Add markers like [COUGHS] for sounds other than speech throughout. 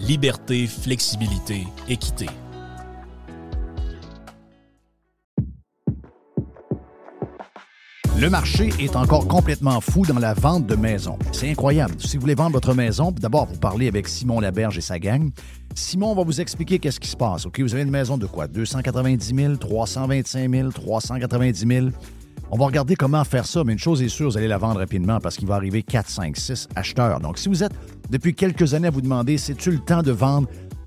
liberté, flexibilité, équité. Le marché est encore complètement fou dans la vente de maisons. C'est incroyable. Si vous voulez vendre votre maison, d'abord, vous parlez avec Simon Laberge et sa gang. Simon va vous expliquer qu'est-ce qui se passe. Vous avez une maison de quoi? 290 000, 325 000, 390 000. On va regarder comment faire ça, mais une chose est sûre, vous allez la vendre rapidement parce qu'il va arriver 4, 5, 6 acheteurs. Donc, si vous êtes depuis quelques années à vous demander, c'est-tu le temps de vendre?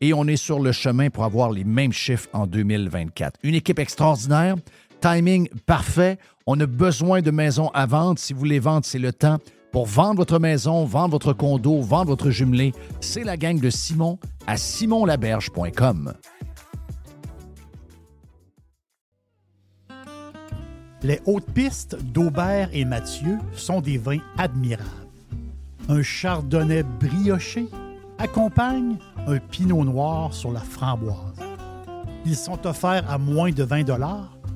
et on est sur le chemin pour avoir les mêmes chiffres en 2024. Une équipe extraordinaire, timing parfait. On a besoin de maisons à vendre. Si vous voulez vendre, c'est le temps. Pour vendre votre maison, vendre votre condo, vendre votre jumelé, c'est la gang de Simon à simonlaberge.com. Les hautes pistes d'Aubert et Mathieu sont des vins admirables. Un chardonnay brioché accompagne un pinot noir sur la framboise. Ils sont offerts à moins de 20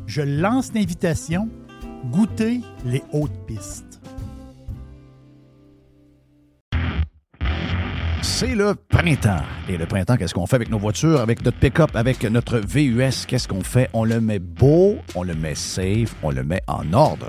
Je lance l'invitation. Goûtez les hautes pistes. C'est le printemps. Et le printemps, qu'est-ce qu'on fait avec nos voitures, avec notre pick-up, avec notre VUS? Qu'est-ce qu'on fait? On le met beau, on le met safe, on le met en ordre.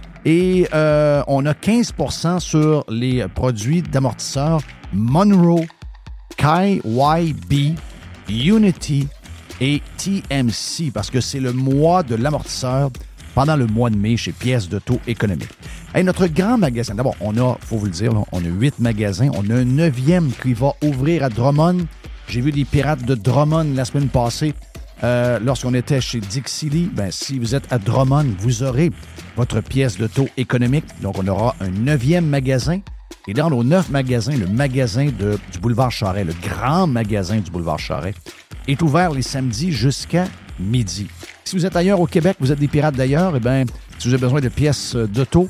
Et euh, on a 15% sur les produits d'amortisseurs Monroe, KYB, Unity et TMC parce que c'est le mois de l'amortisseur pendant le mois de mai chez Pièces de taux économique. Et notre grand magasin, d'abord, on a, faut vous le dire, on a huit magasins. On a un neuvième qui va ouvrir à Drummond. J'ai vu des pirates de Drummond la semaine passée. Euh, lorsqu'on était chez Dixie ben, si vous êtes à Drummond, vous aurez votre pièce taux économique. Donc, on aura un neuvième magasin. Et dans nos neuf magasins, le magasin du boulevard Charret, le grand magasin du boulevard Charret, est ouvert les samedis jusqu'à midi. Si vous êtes ailleurs au Québec, vous êtes des pirates d'ailleurs, eh bien, si vous avez besoin de pièces d'auto,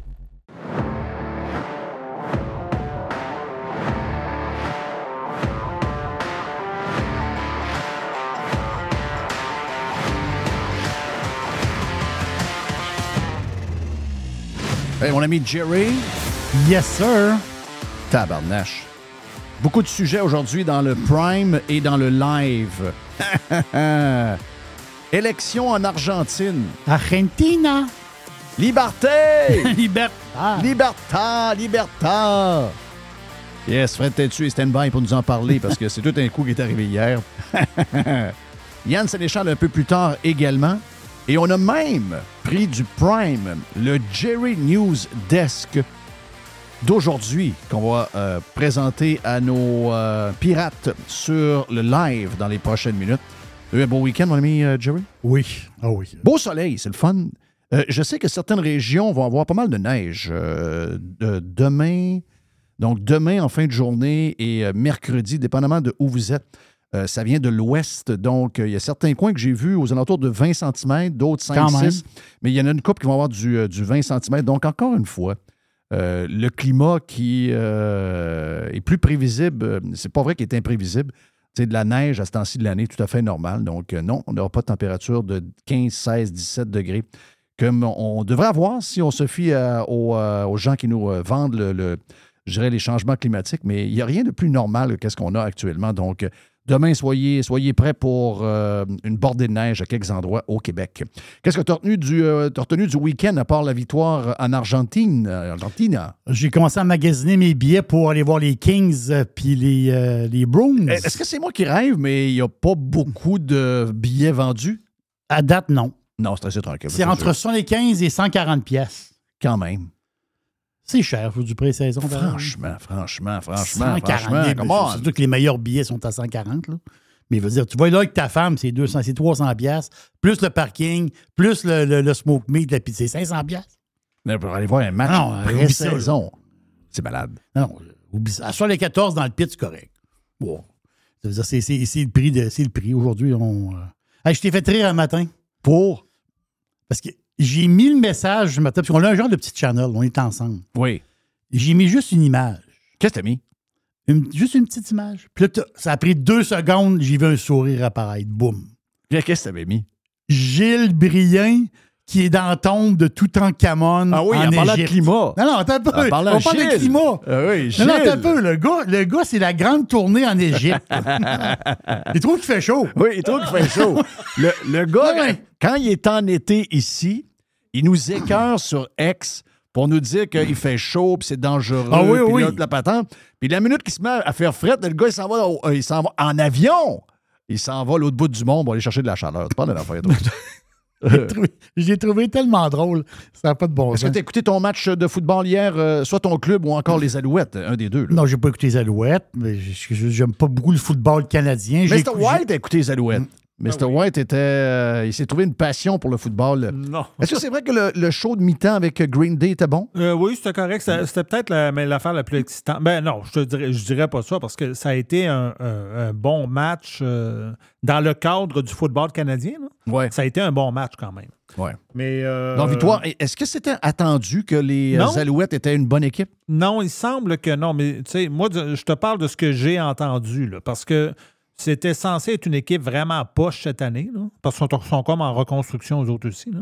Hey, mon ami Jerry? Yes, sir. Tabarnache. Beaucoup de sujets aujourd'hui dans le Prime et dans le live. [LAUGHS] Élection en Argentine. Argentina. Liberté! [LAUGHS] Libertà. Libertà, libertà. Yes, Fred Tétu et stand-by pour nous en parler parce que c'est tout un coup qui est arrivé hier. [LAUGHS] Yann Sénéchal un peu plus tard également. Et on a même pris du Prime, le Jerry News Desk d'aujourd'hui qu'on va euh, présenter à nos euh, pirates sur le live dans les prochaines minutes. Eu un beau week-end, mon ami euh, Jerry? Oui. Ah oui. Beau soleil, c'est le fun. Je sais que certaines régions vont avoir pas mal de neige. de- demain, donc demain en fin de journée et mercredi, dépendamment de où vous êtes. Euh, ça vient de l'ouest, donc euh, il y a certains coins que j'ai vus aux alentours de 20 cm, d'autres 5, Quand même. 6. Mais il y en a une couple qui vont avoir du, euh, du 20 cm. Donc, encore une fois, euh, le climat qui euh, est plus prévisible, euh, c'est pas vrai qu'il est imprévisible. C'est de la neige à ce temps-ci de l'année, tout à fait normal. Donc, euh, non, on n'aura pas de température de 15, 16, 17 degrés comme on devrait avoir si on se fie à- aux, euh, aux gens qui nous euh, vendent le, le- je dirais les changements climatiques. Mais il n'y a rien de plus normal que ce qu'on a actuellement. Donc, euh, demain, soyez, soyez prêts pour euh, une bordée de neige à quelques endroits au Québec. Qu'est-ce que tu as retenu du, euh, retenu du week-end à part la victoire en Argentine? euh, Argentine? J'ai commencé à magasiner mes billets pour aller voir les Kings puis les, euh, les Bruins. Est-ce que c'est moi qui rêve, mais il n'y a pas beaucoup de billets vendus? À date, non. Non, c'est assez tranquille. C'est entre 75 et 140 pièces. Quand même. C'est cher pour du pré-saison. Franchement, franchement, franchement, 140, franchement, c'est. Surtout que les meilleurs billets sont à 140. Là. Mais je veux dire, tu vas là avec ta femme, c'est 200, c'est 300 pièces, plus le parking, plus le, le, le smoke meat, c'est 500 pièces. Mais Pour aller voir un match Non, en reste ça, saison c'est malade. Non, non, oublie ça. Sur les 14 dans le pit, c'est correct. Bon. C'est, le prix de, le prix. Aujourd'hui, on. euh, Hey, je t'ai fait rire un matin Pour? parce que j'ai mis le message ce matin, parce qu'on a un genre de petit channel, on est ensemble. Oui. J'ai mis juste une image. Qu'est-ce que t'as mis? Une- juste une petite image. Puis là, ça a pris deux secondes, j'ai vu un sourire apparaître. Boum. Qu'est-ce que t'avais mis? Gilles Brien, qui est dans la tombe de Toutankhamon Ah oui, en parlant de climat. Non, non, attends un peu. On parle de climat. Ah oui, Non, non, attends un peu. Le gars, le gars c'est la grande tournée en Égypte. [LAUGHS] Il trouve qu'il fait chaud. Oui, il trouve qu'il fait chaud. Le, le gars, quand il est en été ici, il nous écœure sur X pour nous dire qu'il fait chaud, puis c'est dangereux, Ah oui, puis oui. là, la patente. Puis la minute qu'il se met à faire fret, le gars, il s'en va, au- euh, il s'en va en avion. Il s'en va à l'autre bout du monde pour aller chercher de la chaleur. Parles de l'affaire. [LAUGHS] J'ai trouvé- tellement drôle. Ça n'a pas de bon Est-ce que sens. tu as écouté ton match de football hier, euh, soit ton club ou encore les Alouettes, un des deux? là? Non, j'ai pas écouté les Alouettes, mais j'aime pas beaucoup le football canadien. Mr. écouté- White a écouté les Alouettes. Mr. White était. euh, il s'est trouvé une passion pour le football. Non. Est-ce que c'est vrai que le, le show de mi-temps avec Green Day était bon? Euh, oui, c'était correct. C'était peut-être l'affaire la plus excitante. Ben non, je te dirais, je dirais pas ça parce que ça a été un, un- un bon match euh, dans le cadre du football canadien. là. Ouais. Ça a été un bon match quand même. ouais. Mais euh, Donc, victoire. Est-ce que c'était attendu que les Non. Alouettes étaient une bonne équipe? Non, il semble que non. Mais tu sais, moi, je te parle de ce que j'ai entendu là, parce que c'était censé être une équipe vraiment poche cette année, là, parce qu'ils sont, sont comme en reconstruction, eux autres aussi. là.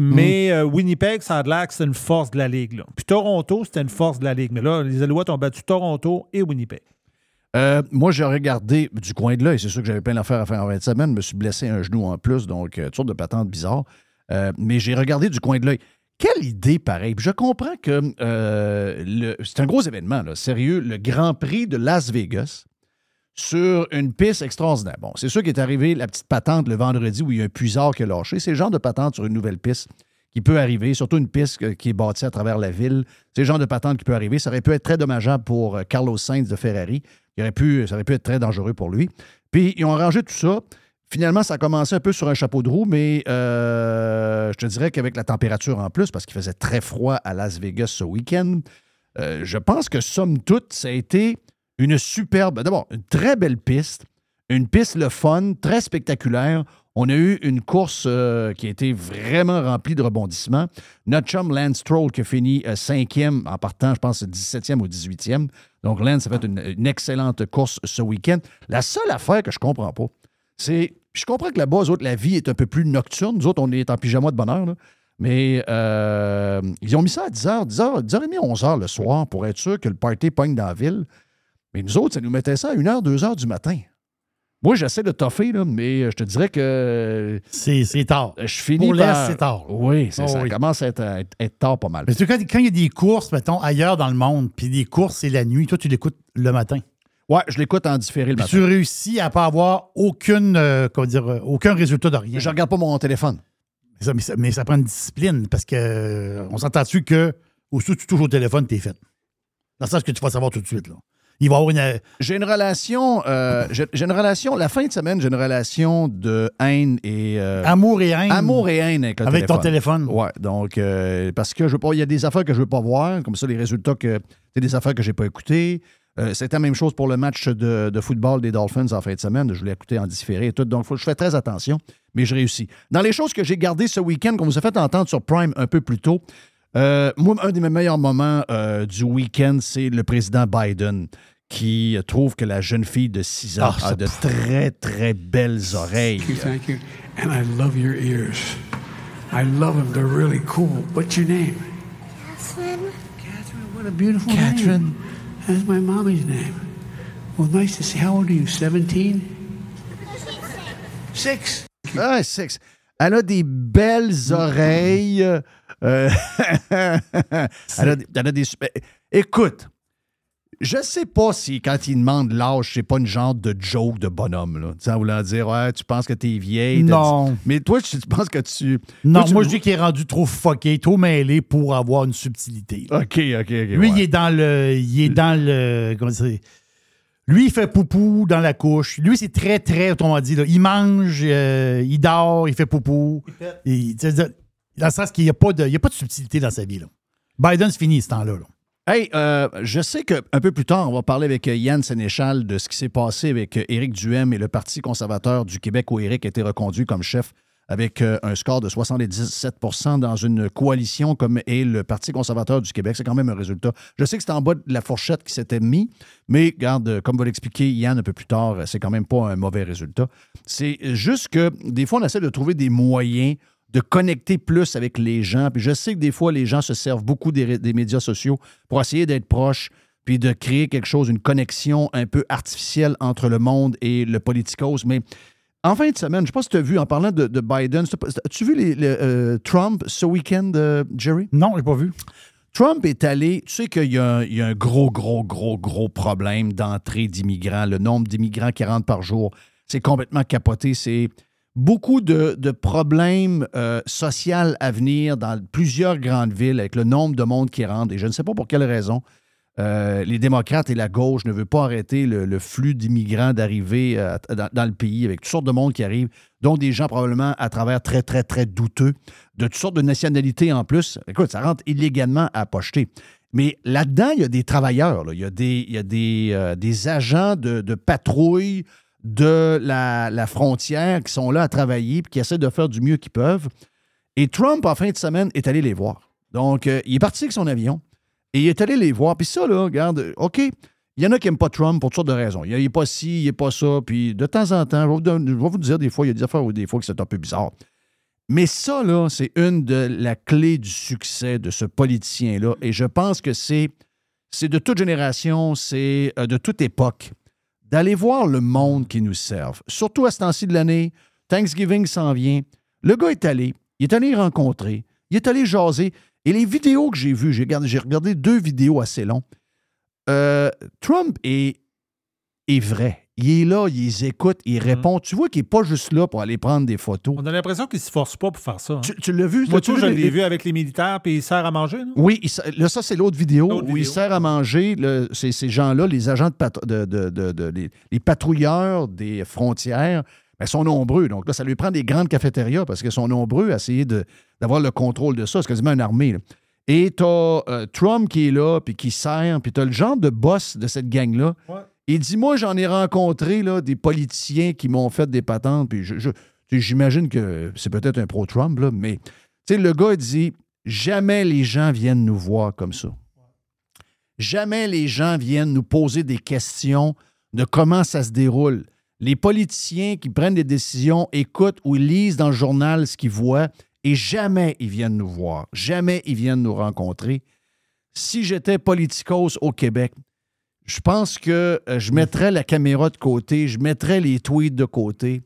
Mais euh, Winnipeg, ça a l'air que c'est une force de la Ligue. là. Puis Toronto, c'était une force de la Ligue. Mais là, les Alouettes ont battu Toronto et Winnipeg. Euh, moi, j'ai regardé du coin de l'œil. C'est sûr que j'avais plein d'affaires à faire en fin de semaine. Je me suis blessé un genou en plus, donc euh, toutes sortes de patentes bizarres. Euh, mais j'ai regardé du coin de l'œil. Quelle idée pareille. Puis Je comprends que euh, c'est un gros événement, là, sérieux. Le Grand Prix de Las Vegas sur une piste extraordinaire. Bon, c'est sûr qu'il est arrivé la petite patente le vendredi où il y a un puisard qui a lâché. C'est le genre de patente sur une nouvelle piste qui peut arriver, surtout une piste qui est bâtie à travers la ville. C'est le genre de patente qui peut arriver. Ça aurait pu être très dommageable pour euh, Carlos Sainz de Ferrari. Il aurait pu, ça aurait pu être très dangereux pour lui. Puis, ils ont arrangé tout ça. Finalement, ça a commencé un peu sur un chapeau de roue, mais euh, je te dirais qu'avec la température en plus, parce qu'il faisait très froid à Las Vegas ce week-end, euh, je pense que, somme toute, ça a été une superbe, d'abord, une très belle piste, une piste le fun, très spectaculaire. On a eu une course euh, qui a été vraiment remplie de rebondissements. Notre chum Lance Stroll qui a fini euh, cinquième en partant, je pense, 17e ou 18e. Donc, Lance a fait une, une excellente course ce week-end. La seule affaire que je comprends pas, c'est. Je comprends que là-bas, autres, la vie est un peu plus nocturne. Nous autres, on est en pyjama de là. Mais euh, ils ont mis ça à 10h, 10h, 10h30, 11h le soir pour être sûr que le party pogne dans la ville. Mais nous autres, ça nous mettait ça à 1h, 2h du matin. Moi, j'essaie de toffer, là, mais je te dirais que C'est c'est tard. je finis Pour par... c'est tard. Oui, c'est Oh, ça oui. commence à être, à être- tard pas mal. Mais tu sais, quand, quand il y a des courses, mettons, ailleurs dans le monde, puis des courses, c'est la nuit, toi, tu l'écoutes le matin. Ouais, je l'écoute en différé le Puis matin. tu réussis à pas avoir aucune, euh, comment dire, euh, aucun résultat de rien. Je regarde pas mon téléphone. Mais ça, mais ça- mais ça prend une discipline parce que euh, on s'entend-tu que que tu touches au téléphone, t'es fait. Dans le sens que tu vas savoir tout de suite. Là. Il va avoir une. J'ai une relation, euh, j'ai une relation, la fin de semaine, j'ai une relation de haine et. euh, Amour et haine. amour et haine avec le Avec ton téléphone. Ouais, donc, euh, parce que je veux pas, il y a des affaires que je veux pas voir, comme ça, les résultats que. C'est des affaires que j'ai pas écoutées. Euh, C'était la même chose pour le match de, de football des Dolphins en fin de semaine. Je voulais écouter en différé et tout. Donc, faut, je fais très attention, mais je réussis. Dans les choses que j'ai gardées ce week-end, qu'on vous a fait entendre sur Prime un peu plus tôt, euh, moi, un de mes meilleurs moments euh, du week-end, c'est le président Biden qui trouve que la jeune fille de 6 ans Ah, a de très, très belles oreilles. Thank you, thank you. And I love your ears. I love them. They're really cool. What's your name? Catherine. Catherine. What a beautiful name. Catherine. That's my mommy's name. Well, nice to see. How old are you? 17? Six. Ah, sexe. Elle a des belles oreilles. Euh, [LAUGHS] elle, a, des- elle a des super- Écoute, je sais pas si quand il demande l'âge, c'est pas une genre de joke de bonhomme, là. Tu sais, en voulant dire, ouais, tu penses que t'es vieille. Non. dit- Mais toi, tu, tu penses que tu. Non, toi, tu- moi, je dis qu'il est rendu trop fucké, trop mêlé pour avoir une subtilité. OK, OK, OK. Lui, ouais. il est dans le. Il est dans le. Comment dire? Lui, il fait poupou dans la couche. Lui, c'est très, très, autrement dit. là, il mange, euh, il dort, il fait poupou. Il- dans le sens qu'il n'y a, pas de- a pas de subtilité dans sa vie. Là. Biden, c'est fini ce temps-là. là. Hey, euh, je sais qu'un peu plus tard, on va parler avec euh, Yann Sénéchal de ce qui s'est passé avec euh, Éric Duhem et le Parti conservateur du Québec où Éric a été reconduit comme chef avec un score de 77% dans une coalition comme est le Parti conservateur du Québec. C'est quand même un résultat. Je sais que c'est en bas de la fourchette qui s'était mis, mais regarde, comme va l'expliquer Yann un peu plus tard, c'est quand même pas un mauvais résultat. C'est juste que des fois, on essaie de trouver des moyens de connecter plus avec les gens. Puis je sais que des fois, les gens se servent beaucoup des, médias sociaux pour essayer d'être proches, puis de créer quelque chose, une connexion un peu artificielle entre le monde et le politicos. Mais en fin de semaine, je ne sais pas si tu as vu, en parlant de, de Biden, as-tu vu les, les, euh, Trump ce week-end, euh, Jerry? Non, je l'ai pas vu. Trump est allé, tu sais qu'il y, a un- il y a un gros, gros, gros, gros problème d'entrée d'immigrants. Le nombre d'immigrants qui rentrent par jour, c'est complètement capoté. C'est beaucoup de, problèmes euh, sociaux à venir dans plusieurs grandes villes avec le nombre de monde qui rentre. Et je ne sais pas pour quelle raison. euh, les démocrates et la gauche ne veulent pas arrêter le, flux d'immigrants d'arriver euh, dans, le pays avec toutes sortes de monde qui arrivent, dont des gens probablement à travers très, très, très douteux, de toutes sortes de nationalités en plus. Écoute, ça rentre illégalement à pocheter. Mais là-dedans, il y a des travailleurs, là. il y a des, agents de patrouille de la, frontière qui sont là à travailler et qui essaient de faire du mieux qu'ils peuvent. Et Trump, en fin de semaine, est allé les voir. Donc, euh, il est parti avec son avion et il est allé les voir. Puis ça, là, regarde, OK, il y en a qui n'aiment pas Trump pour toutes sortes de raisons. Il n'est pas ci, il n'est pas ça. Puis de temps en temps, je vais, vous, dire des fois, il y a des affaires où des fois que c'est un peu bizarre. Mais ça, là, c'est une de la clé du succès de ce politicien-là. Et je pense que c'est, c'est de toute génération, c'est euh, de toute époque, d'aller voir le monde qui nous serve. Surtout à ce temps-ci de l'année, Thanksgiving s'en vient. Le gars est allé, il est allé rencontrer, il est allé jaser. Et les vidéos que j'ai vues, j'ai regardé, deux vidéos assez longues. Euh, Trump est, est vrai. Il est là, il les écoute, il répond. Tu vois qu'il n'est pas juste là pour aller prendre des photos. On a l'impression qu'il ne se force pas pour faire ça. hein. Tu, tu l'as vu? Moi, tout, je les- l'ai vu avec les militaires, puis il sert à manger. non? Oui, il là, ça, c'est l'autre vidéo où il sert à manger. le- ces gens-là, les agents de, pat- de- de- de- les, les patrouilleurs des frontières, ben, sont nombreux. Donc là, ça lui prend des grandes cafétérias parce qu'ils sont nombreux à essayer d'avoir le contrôle de ça. C'est quasiment une armée. là. Et tu as Trump qui est là, puis qui sert, puis tu as le genre de boss de cette gang-là. Ouais. Il dit Moi, j'en ai rencontré là, des politiciens qui m'ont fait des patentes, puis j'imagine que c'est peut-être un pro-Trump, mais le gars dit Jamais les gens viennent nous voir comme ça. Jamais les gens viennent nous poser des questions de comment ça se déroule. Les politiciens qui prennent des décisions écoutent ou lisent dans le journal ce qu'ils voient et jamais ils viennent nous voir. Jamais ils viennent nous rencontrer. Si j'étais politicos au Québec, je pense que euh, je mettrais la caméra de côté, je mettrais les tweets de côté,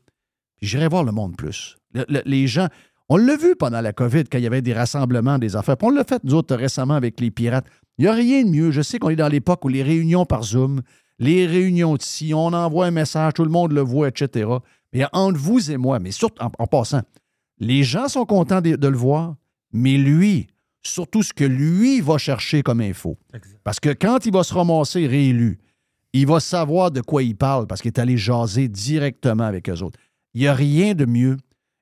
puis j'irais voir le monde plus. Le- le- les gens, on l'a vu pendant la COVID quand il y avait des rassemblements, des affaires. Puis on l'a fait, nous autres, récemment avec les pirates. Il n'y a rien de mieux. Je sais qu'on est dans l'époque où les réunions par Zoom, les réunions de si, on envoie un message, tout le monde le voit, etc. Mais entre vous et moi, mais surtout en, passant, les gens sont contents de le voir, mais lui, surtout ce que lui va chercher comme info. Parce que quand il va se ramasser réélu, il va savoir de quoi il parle parce qu'il est allé jaser directement avec eux autres. Il n'y a rien de mieux.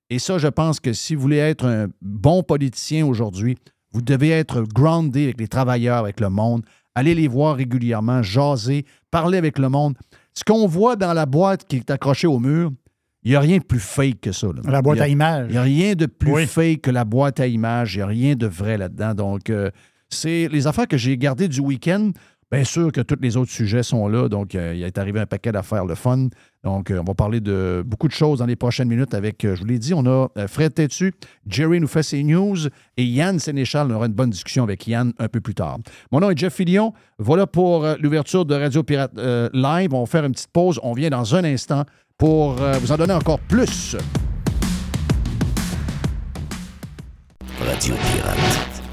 Et ça, je pense que si vous voulez être un bon politicien aujourd'hui, vous devez être groundé avec les travailleurs, avec le monde. Allez les voir régulièrement, jaser, parler avec le monde. Ce qu'on voit dans la boîte qui est accrochée au mur, il n'y a rien de plus fake que ça. là. La boîte a- à images. il n'y a rien de plus Oui. fake que la boîte à images. Il n'y a rien de vrai là-dedans. Donc, euh, c'est les affaires que j'ai gardées du week-end. Bien sûr que tous les autres sujets sont là. Donc, euh, il est arrivé un paquet d'affaires le fun. Donc, euh, on va parler de beaucoup de choses dans les prochaines minutes avec, je vous l'ai dit, on a Fred Tétu, Jerry nous fait ses news et Yann Sénéchal. On aura une bonne discussion avec Yann un peu plus tard. Mon nom est Jeff Fillion. Voilà pour l'ouverture de Radio Pirate Live. On va faire une petite pause. On vient dans un instant pour euh, vous en donner encore plus. Radio Pirate.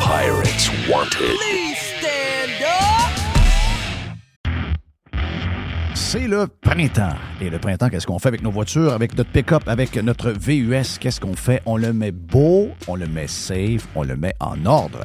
Pirates Wanted. C'est le printemps. Et le printemps, qu'est-ce qu'on fait avec nos voitures, avec notre pick-up, avec notre VUS? Qu'est-ce qu'on fait? On le met beau, on le met safe, on le met en ordre.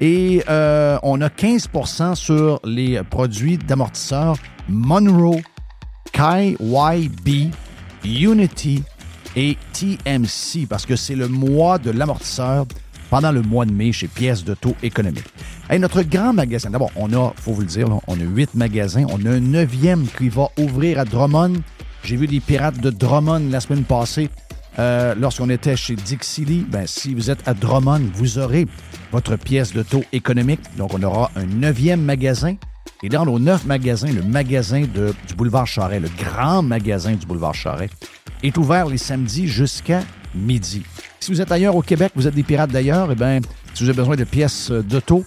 Et euh, on a 15% sur les produits d'amortisseurs Monroe, KYB, Unity et TMC parce que c'est le mois de l'amortisseur pendant le mois de mai chez Pièces de taux économique. Hey, notre grand magasin, d'abord, on a, faut vous le dire, on a huit magasins. On a un neuvième qui va ouvrir à Drummond. J'ai vu des pirates de Drummond la semaine passée. Euh, lorsqu'on était chez Dixie Lee, ben, si vous êtes à Drummond, vous aurez votre pièce de taux économique. Donc, on aura un neuvième magasin. Et dans nos neuf magasins, le magasin du boulevard Charret, le grand magasin du boulevard Charret, est ouvert les samedis jusqu'à midi. Si vous êtes ailleurs au Québec, vous êtes des pirates d'ailleurs, eh bien, si vous avez besoin de pièces d'auto,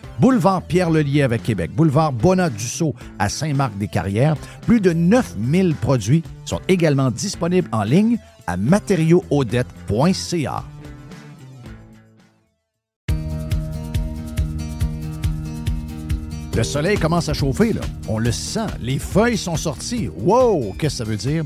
Boulevard Pierre-Lelier avec Québec. Boulevard Bonat-Dussault à Saint-Marc-des-Carrières. Plus de 9000 produits sont également disponibles en ligne à matériauxaudette.ca. Le soleil commence à chauffer. On le sent. Les feuilles sont sorties. Wow! Qu'est-ce que ça veut dire?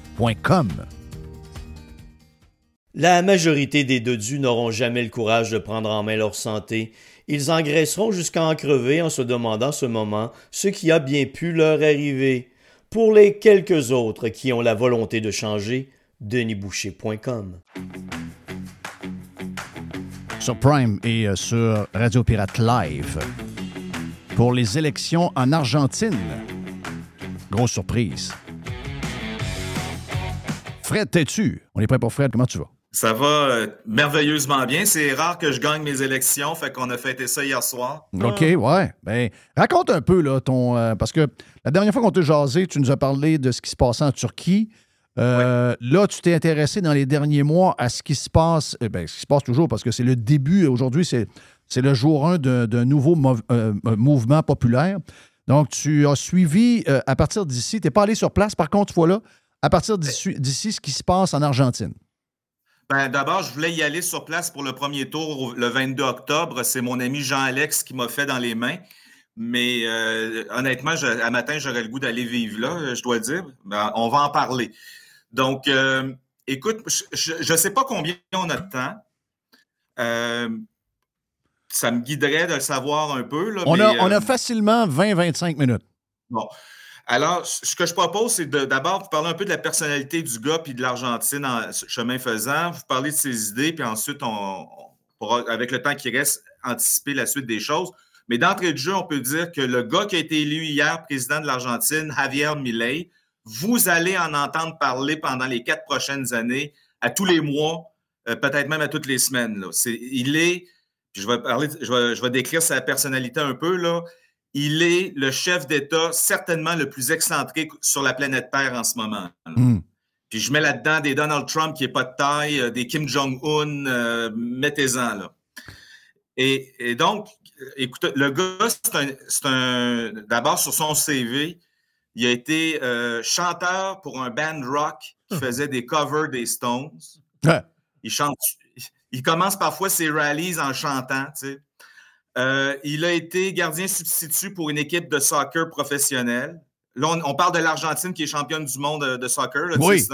La majorité des dodus n'auront jamais le courage de prendre en main leur santé. Ils engraisseront jusqu'à en crever en se demandant ce moment ce qui a bien pu leur arriver. Pour les quelques autres qui ont la volonté de changer, denisboucher.com. Sur Prime et euh, sur Radio Pirate Live. Pour les élections en Argentine. Grosse surprise. Fred, t'es-tu? On est prêt pour Fred, comment tu vas? Ça va euh, merveilleusement bien. C'est rare que je gagne mes élections, fait qu'on a fêté ça hier soir. OK, ouais. Ben, raconte un peu, là, ton. euh, parce que la dernière fois qu'on t'a jasé, tu nous as parlé de ce qui se passait en Turquie. Euh, Là, tu t'es intéressé dans les derniers mois à ce qui se passe. Eh ben, ce qui se passe toujours, parce que c'est le début. Aujourd'hui, c'est, c'est le jour 1 d'un, nouveau mouvement populaire. Donc, tu as suivi à partir d'ici. Tu n'es pas allé sur place, par contre, voilà, à partir d'ici, ce qui se passe en Argentine. Ben, D'abord, je voulais y aller sur place pour le premier tour le 22 octobre. C'est mon ami Jean-Alex qui m'a fait dans les mains. Mais euh, honnêtement, je, à matin, j'aurais le goût d'aller vivre là, euh, je dois dire. Ben, on va en parler. Donc, euh, écoute, je ne sais pas combien on a de temps. Euh, ça me guiderait de le savoir un peu. Là, On, mais, a, on a facilement 20-25 minutes. Bon. Alors, ce que je propose, c'est d'abord vous parler un peu de la personnalité du gars puis de l'Argentine en chemin faisant, vous parler de ses idées, puis ensuite, avec le temps qui reste, anticiper la suite des choses. Mais d'entrée de jeu, on peut dire que le gars qui a été élu hier président de l'Argentine, Javier Milei, vous allez en entendre parler pendant les quatre prochaines années, à tous les mois, euh, peut-être même à toutes les semaines. il est, je vais parler, décrire sa personnalité un peu. Il est le chef d'État certainement le plus excentrique sur la planète Terre en ce moment. Hmm. Puis je mets là-dedans des Donald Trump qui n'est pas de taille, euh, des Kim Jong-un, euh, mettez-en là. Et, et donc, écoutez, le gars, c'est un, d'abord sur son CV, il a été euh, chanteur pour un band rock qui faisait des covers des Stones. Ouais. Il chante, il commence parfois ses rallies en chantant, tu sais. Euh, il a été gardien substitut pour une équipe de soccer professionnelle. Là, on, on parle de l'Argentine qui est championne du monde de, de soccer. là, Oui. C'est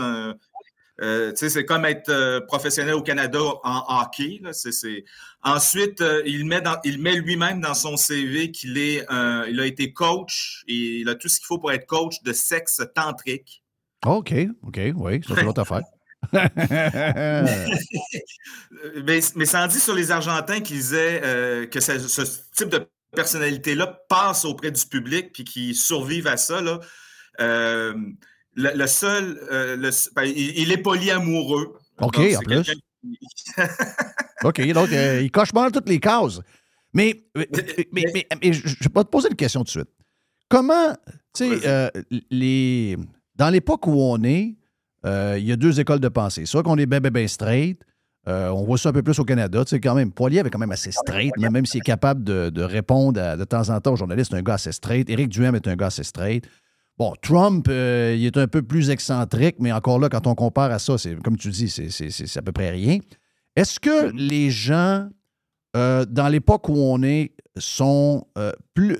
euh, c'est comme être euh, professionnel au Canada en hockey. là, c'est- c'est- Ensuite, euh, il met, dans- il met lui-même dans son CV qu'il est, il a été coach et il a tout ce qu'il faut pour être coach de sexe tantrique. OK, OK, oui, ça, c'est l'autre affaire. [LAUGHS] [LAUGHS] Mais, mais ça en dit sur les Argentins qu'ils disaient euh, que ce, ce type de personnalité-là passe auprès du public puis qu'ils survivent à ça. Là. Euh, le, le seul, euh, le- ben, il, il est polyamoureux. OK, Donc, en plus. OK, donc il coche mal toutes les cases. Mais, mais, mais, je vais pas te poser une question tout de suite. Comment, tu sais, les, dans l'époque où on est, il y a deux écoles de pensée. Soit qu'on est bien, bien, bien straight. euh, on voit ça un peu plus au Canada. Tu sais, quand même, Poilier avait quand même assez straight, mais même s'il est capable de, de répondre à- de temps en temps aux journalistes, c'est un gars assez straight. Éric Duhem est un gars assez straight. Bon, Trump, euh, il est un peu plus excentrique, mais encore là, quand on compare à ça, c'est comme tu dis, c'est- c'est c'est à peu près rien. Est-ce que les gens, euh, dans l'époque où on est, sont euh, plus.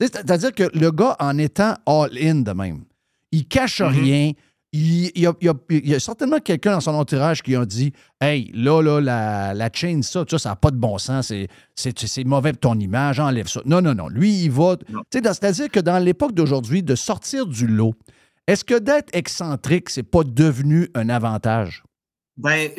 C'est-à-dire que le gars, en étant all-in de même, il cache rien. Il, il y a, il y a- il y a certainement quelqu'un dans son entourage qui a dit Hey, là, là, la, la chaîne, ça, ça, n'a pas de bon sens, c'est- mauvais pour ton image, enlève ça. Non, non, non. Lui, il va. C'est-à-dire que dans l'époque d'aujourd'hui, de sortir du lot, est-ce que d'être excentrique, c'est pas devenu un avantage? Ben,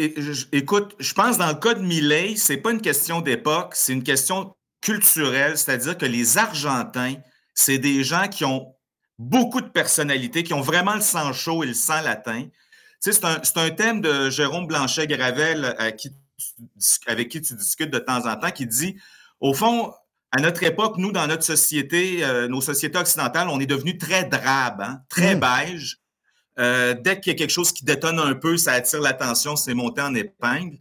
écoute, je pense dans le cas de Milley, c'est pas une question d'époque, c'est une question culturel, c'est-à-dire que les Argentins, c'est des gens qui ont beaucoup de personnalité, qui ont vraiment le sang chaud et le sang latin. Tu sais, c'est un, thème de Jérôme Blanchet-Gravel avec qui tu discutes de temps en temps, qui dit, au fond, à notre époque, nous, dans notre société, euh, nos sociétés occidentales, on est devenu très drabe, hein, très mm. beige. Euh, dès qu'il y a quelque chose qui détonne un peu, ça attire l'attention, c'est monté en épingle.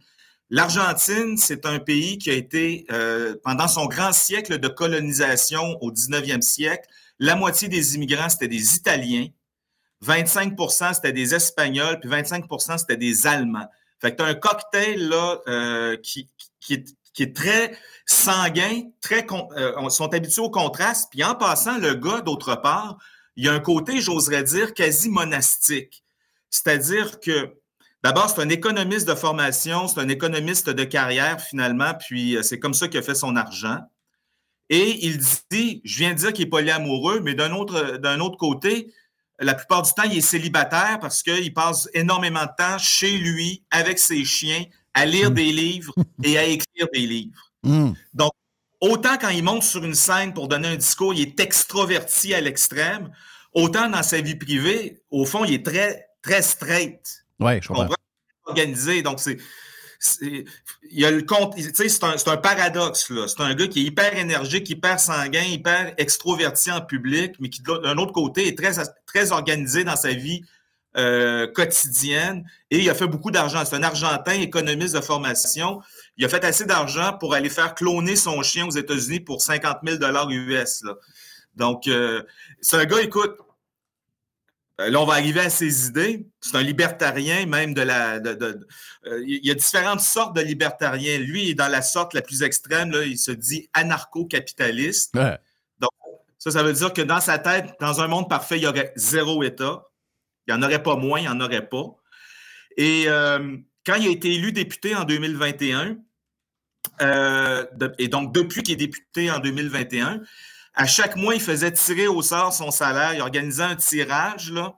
L'Argentine, c'est un pays qui a été, euh, pendant son grand siècle de colonisation au 19e siècle, la moitié des immigrants, c'était des Italiens, 25% c'était des Espagnols, puis 25% c'était des Allemands. Fait que tu as un cocktail là, euh, qui, est, très sanguin, très euh, sont habitués au contraste. Puis en passant, le gars, d'autre part, il y a un côté, j'oserais dire, quasi monastique. C'est-à-dire que D'abord, c'est un économiste de formation, c'est un économiste de carrière finalement, puis euh, c'est comme ça qu'il a fait son argent. Et il dit, je viens de dire qu'il est polyamoureux, mais d'un autre, d'un autre côté, la plupart du temps, il est célibataire parce qu'il passe énormément de temps chez lui, avec ses chiens, à lire mm. des livres et à écrire des livres. Mm. Donc, autant quand il monte sur une scène pour donner un discours, il est extroverti à l'extrême, autant dans sa vie privée, au fond, il est très, très straight. Oui, je comprends? Organisé. Donc, c'est. Il y a le compte, c'est un, un, paradoxe. C'est un gars qui est hyper énergique, hyper sanguin, hyper extroverti en public, mais qui, d'un autre côté, est très, très organisé dans sa vie euh, quotidienne et il a fait beaucoup d'argent. C'est un Argentin économiste de formation. Il a fait assez d'argent pour aller faire cloner son chien aux États-Unis pour 50 000 US. Là. Donc, euh, c'est un gars, écoute, là, on va arriver à ses idées. C'est un libertarien, même de la. Euh, il y a différentes sortes de libertariens. Lui il est dans la sorte la plus extrême. Là, il se dit anarcho-capitaliste. Donc, ça, ça veut dire que dans sa tête, dans un monde parfait, il y aurait zéro État. Il n'y en aurait pas moins, il n'y en aurait pas. Et euh, quand il a été élu député en 2021, et donc depuis qu'il est député en 2021, à chaque mois, il faisait tirer au sort son salaire. Il organisait un tirage. Là.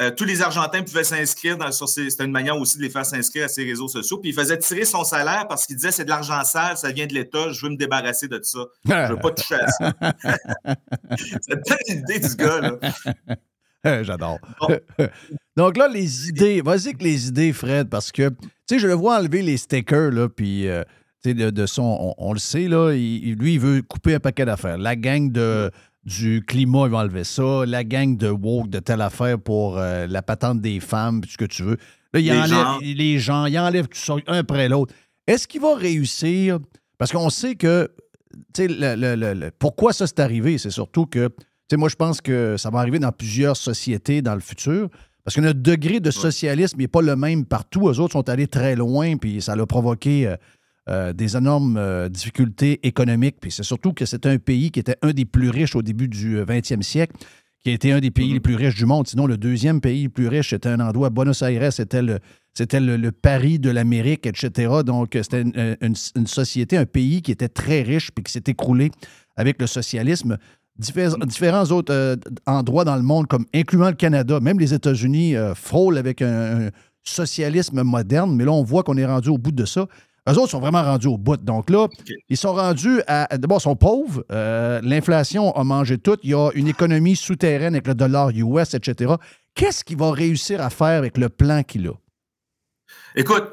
Euh, tous les Argentins pouvaient s'inscrire sur C'était une manière aussi de les faire s'inscrire à ses réseaux sociaux. Puis il faisait tirer son salaire parce qu'il disait c'est de l'argent sale, ça vient de l'État, je veux me débarrasser de ça. Je ne veux pas toucher à ça. [LAUGHS] c'est l'idée du gars, là. [LAUGHS] J'adore. [LAUGHS] Donc là, les idées, vas-y avec les idées, Fred, parce que, tu sais, je le vois enlever les stickers, là, puis euh, de, son. On, le sait, là, lui, il veut couper un paquet d'affaires. La gang de, du climat, il va enlever ça. La gang de woke, de telle affaire pour euh, la patente des femmes, ce que tu veux. Là, il les enlève gens. les gens, il enlève tout ça, un après l'autre. Est-ce qu'il va réussir? Parce qu'on sait que. Le, le, le, pourquoi ça s'est arrivé? C'est surtout que. Moi, je pense que ça va arriver dans plusieurs sociétés dans le futur. Parce que notre degré de socialisme n'est pas le même partout. Eux autres sont allés très loin, puis ça a provoqué euh, euh, des énormes euh, difficultés économiques. Puis c'est surtout que c'était un pays qui était un des plus riches au début du 20e euh, siècle, qui a été un des pays les plus riches du monde. Sinon, le deuxième pays le plus riche, c'était un endroit, Buenos Aires, c'était le, c'était le, Paris de l'Amérique, etc. Donc, c'était une, société, un pays qui était très riche puis qui s'est écroulé avec le socialisme. différents autres endroits dans le monde, comme incluant le Canada, même les États-Unis, frôlent avec un, socialisme moderne, mais là, on voit qu'on est rendu au bout de ça. Eux autres sont vraiment rendus au bout. Donc là, ils sont rendus à. D'abord, ils sont pauvres. Euh, l'inflation a mangé tout. Il y a une économie souterraine avec le dollar US, etc. Qu'est-ce qu'il va réussir à faire avec le plan qu'il a? Écoute,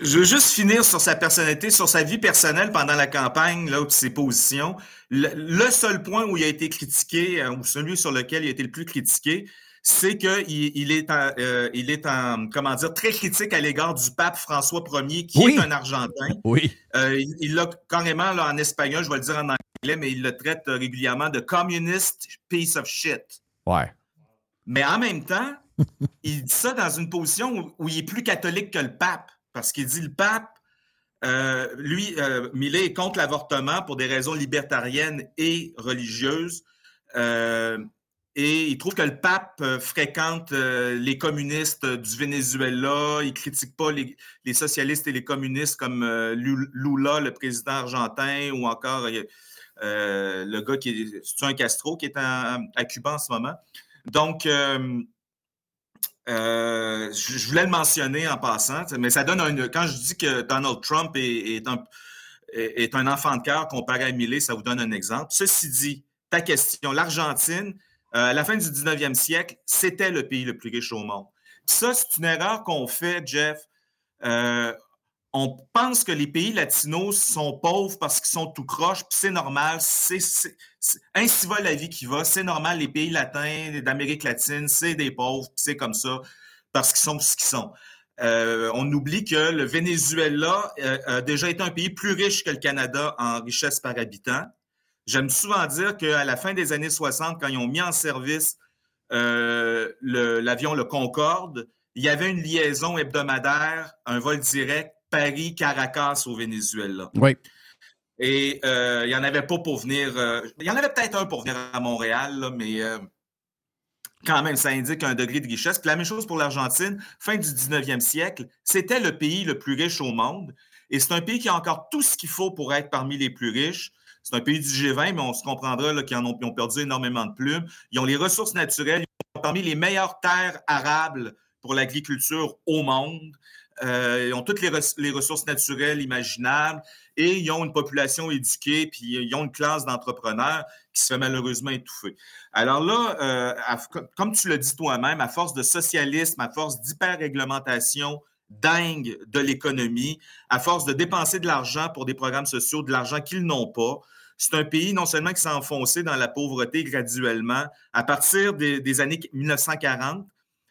je veux juste finir sur sa personnalité, sur sa vie personnelle pendant la campagne, là, ses positions. Le, seul point où il a été critiqué, euh, ou celui sur lequel il a été le plus critiqué, c'est qu'il il est, en, euh, il est en, comment dire, très critique à l'égard du pape François Ier, qui est un Argentin. Oui. Euh, il l'a carrément là, en espagnol, je vais le dire en anglais, mais il le traite régulièrement de communist piece of shit. Ouais. Mais en même temps, [LAUGHS] il dit ça dans une position où, il est plus catholique que le pape, parce qu'il dit le pape, euh, lui, Millet est contre l'avortement pour des raisons libertariennes et religieuses. Et il trouve que le pape euh, fréquente euh, les communistes du Venezuela. Il critique pas les, socialistes et les communistes comme euh, Lula, le président argentin, ou encore le gars qui est, c'est un Castro qui est à Cuba en ce moment. Donc, je, voulais le mentionner en passant, mais ça donne un. Quand je dis que Donald Trump est, un est, est un enfant de cœur comparé à Millet, ça vous donne un exemple. Ceci dit, ta question, l'Argentine, euh, à la fin du 19e siècle, c'était le pays le plus riche au monde. Ça, c'est une erreur qu'on fait, Jeff. Euh, on pense que les pays latinos sont pauvres parce qu'ils sont tout croches, puis c'est normal. C'est, ainsi va la vie qui va. C'est normal, les pays latins d'Amérique latine, c'est des pauvres, puis c'est comme ça, parce qu'ils sont ce qu'ils sont. Euh, on oublie que le Venezuela euh, a déjà été un pays plus riche que le Canada en richesse par habitant. J'aime souvent dire qu'à la fin des années 60, quand ils ont mis en service euh, l'avion le, Concorde, il y avait une liaison hebdomadaire, un vol direct Paris-Caracas au Venezuela. Oui. Et euh, il n'y en avait pas pour venir. Euh, il y en avait peut-être un pour venir à Montréal, mais quand même, ça indique un degré de richesse. Puis la même chose pour l'Argentine, fin du 19e siècle, c'était le pays le plus riche au monde. Et c'est un pays qui a encore tout ce qu'il faut pour être parmi les plus riches. C'est un pays du G20, mais on se comprendra qu'ils ont, ont, perdu énormément de plumes. Ils ont les ressources naturelles. Ils ont parmi les meilleures terres arables pour l'agriculture au monde. Euh, ils ont toutes les, ressources naturelles imaginables et ils ont une population éduquée, puis ils ont une classe d'entrepreneurs qui se fait malheureusement étouffer. Alors là, euh, comme tu l'as dit toi-même, à force de socialisme, à force d'hyper-réglementation dingue de l'économie, à force de dépenser de l'argent pour des programmes sociaux, de l'argent qu'ils n'ont pas, c'est un pays non seulement qui s'est enfoncé dans la pauvreté graduellement à partir des, années 1940,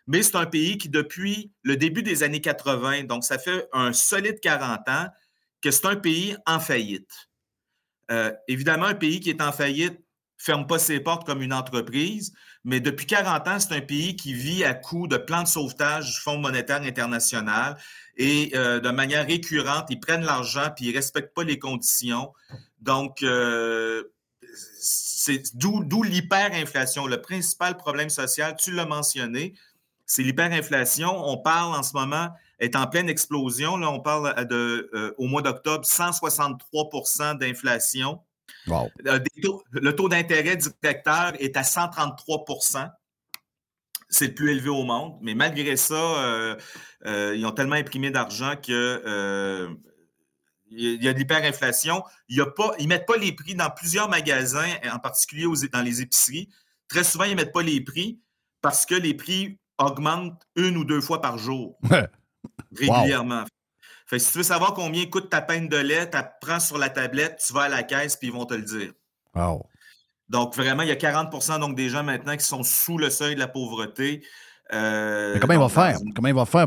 mais c'est un pays qui, depuis le début des années 80, donc ça fait un solide 40 ans, que c'est un pays en faillite. Euh, évidemment, un pays qui est en faillite ferme pas ses portes comme une entreprise, mais depuis 40 ans, c'est un pays qui vit à coup de plans de sauvetage du Fonds monétaire international et euh, de manière récurrente, ils prennent l'argent puis ils respectent pas les conditions. Donc, euh, c'est d'où l'hyperinflation. Le principal problème social, tu l'as mentionné, c'est l'hyperinflation. On parle en ce moment, est en pleine explosion. Là, on parle de, euh, au mois d'octobre, 163% d'inflation. Wow. Euh, le taux d'intérêt directeur est à 133% c'est le plus élevé au monde. Mais malgré ça, euh, ils ont tellement imprimé d'argent que il y a de l'hyperinflation. Ils ne mettent pas les prix dans plusieurs magasins, en particulier dans les épiceries. Très souvent, ils ne mettent pas les prix parce que les prix augmente une ou deux fois par jour. régulièrement. Fait, si tu veux savoir combien coûte ta peine de lait, tu prends sur la tablette, tu vas à la caisse, puis ils vont te le dire. Donc, vraiment, il y a 40 donc, des gens maintenant qui sont sous le seuil de la pauvreté. Euh, Mais comment il va faire? Comment il va faire?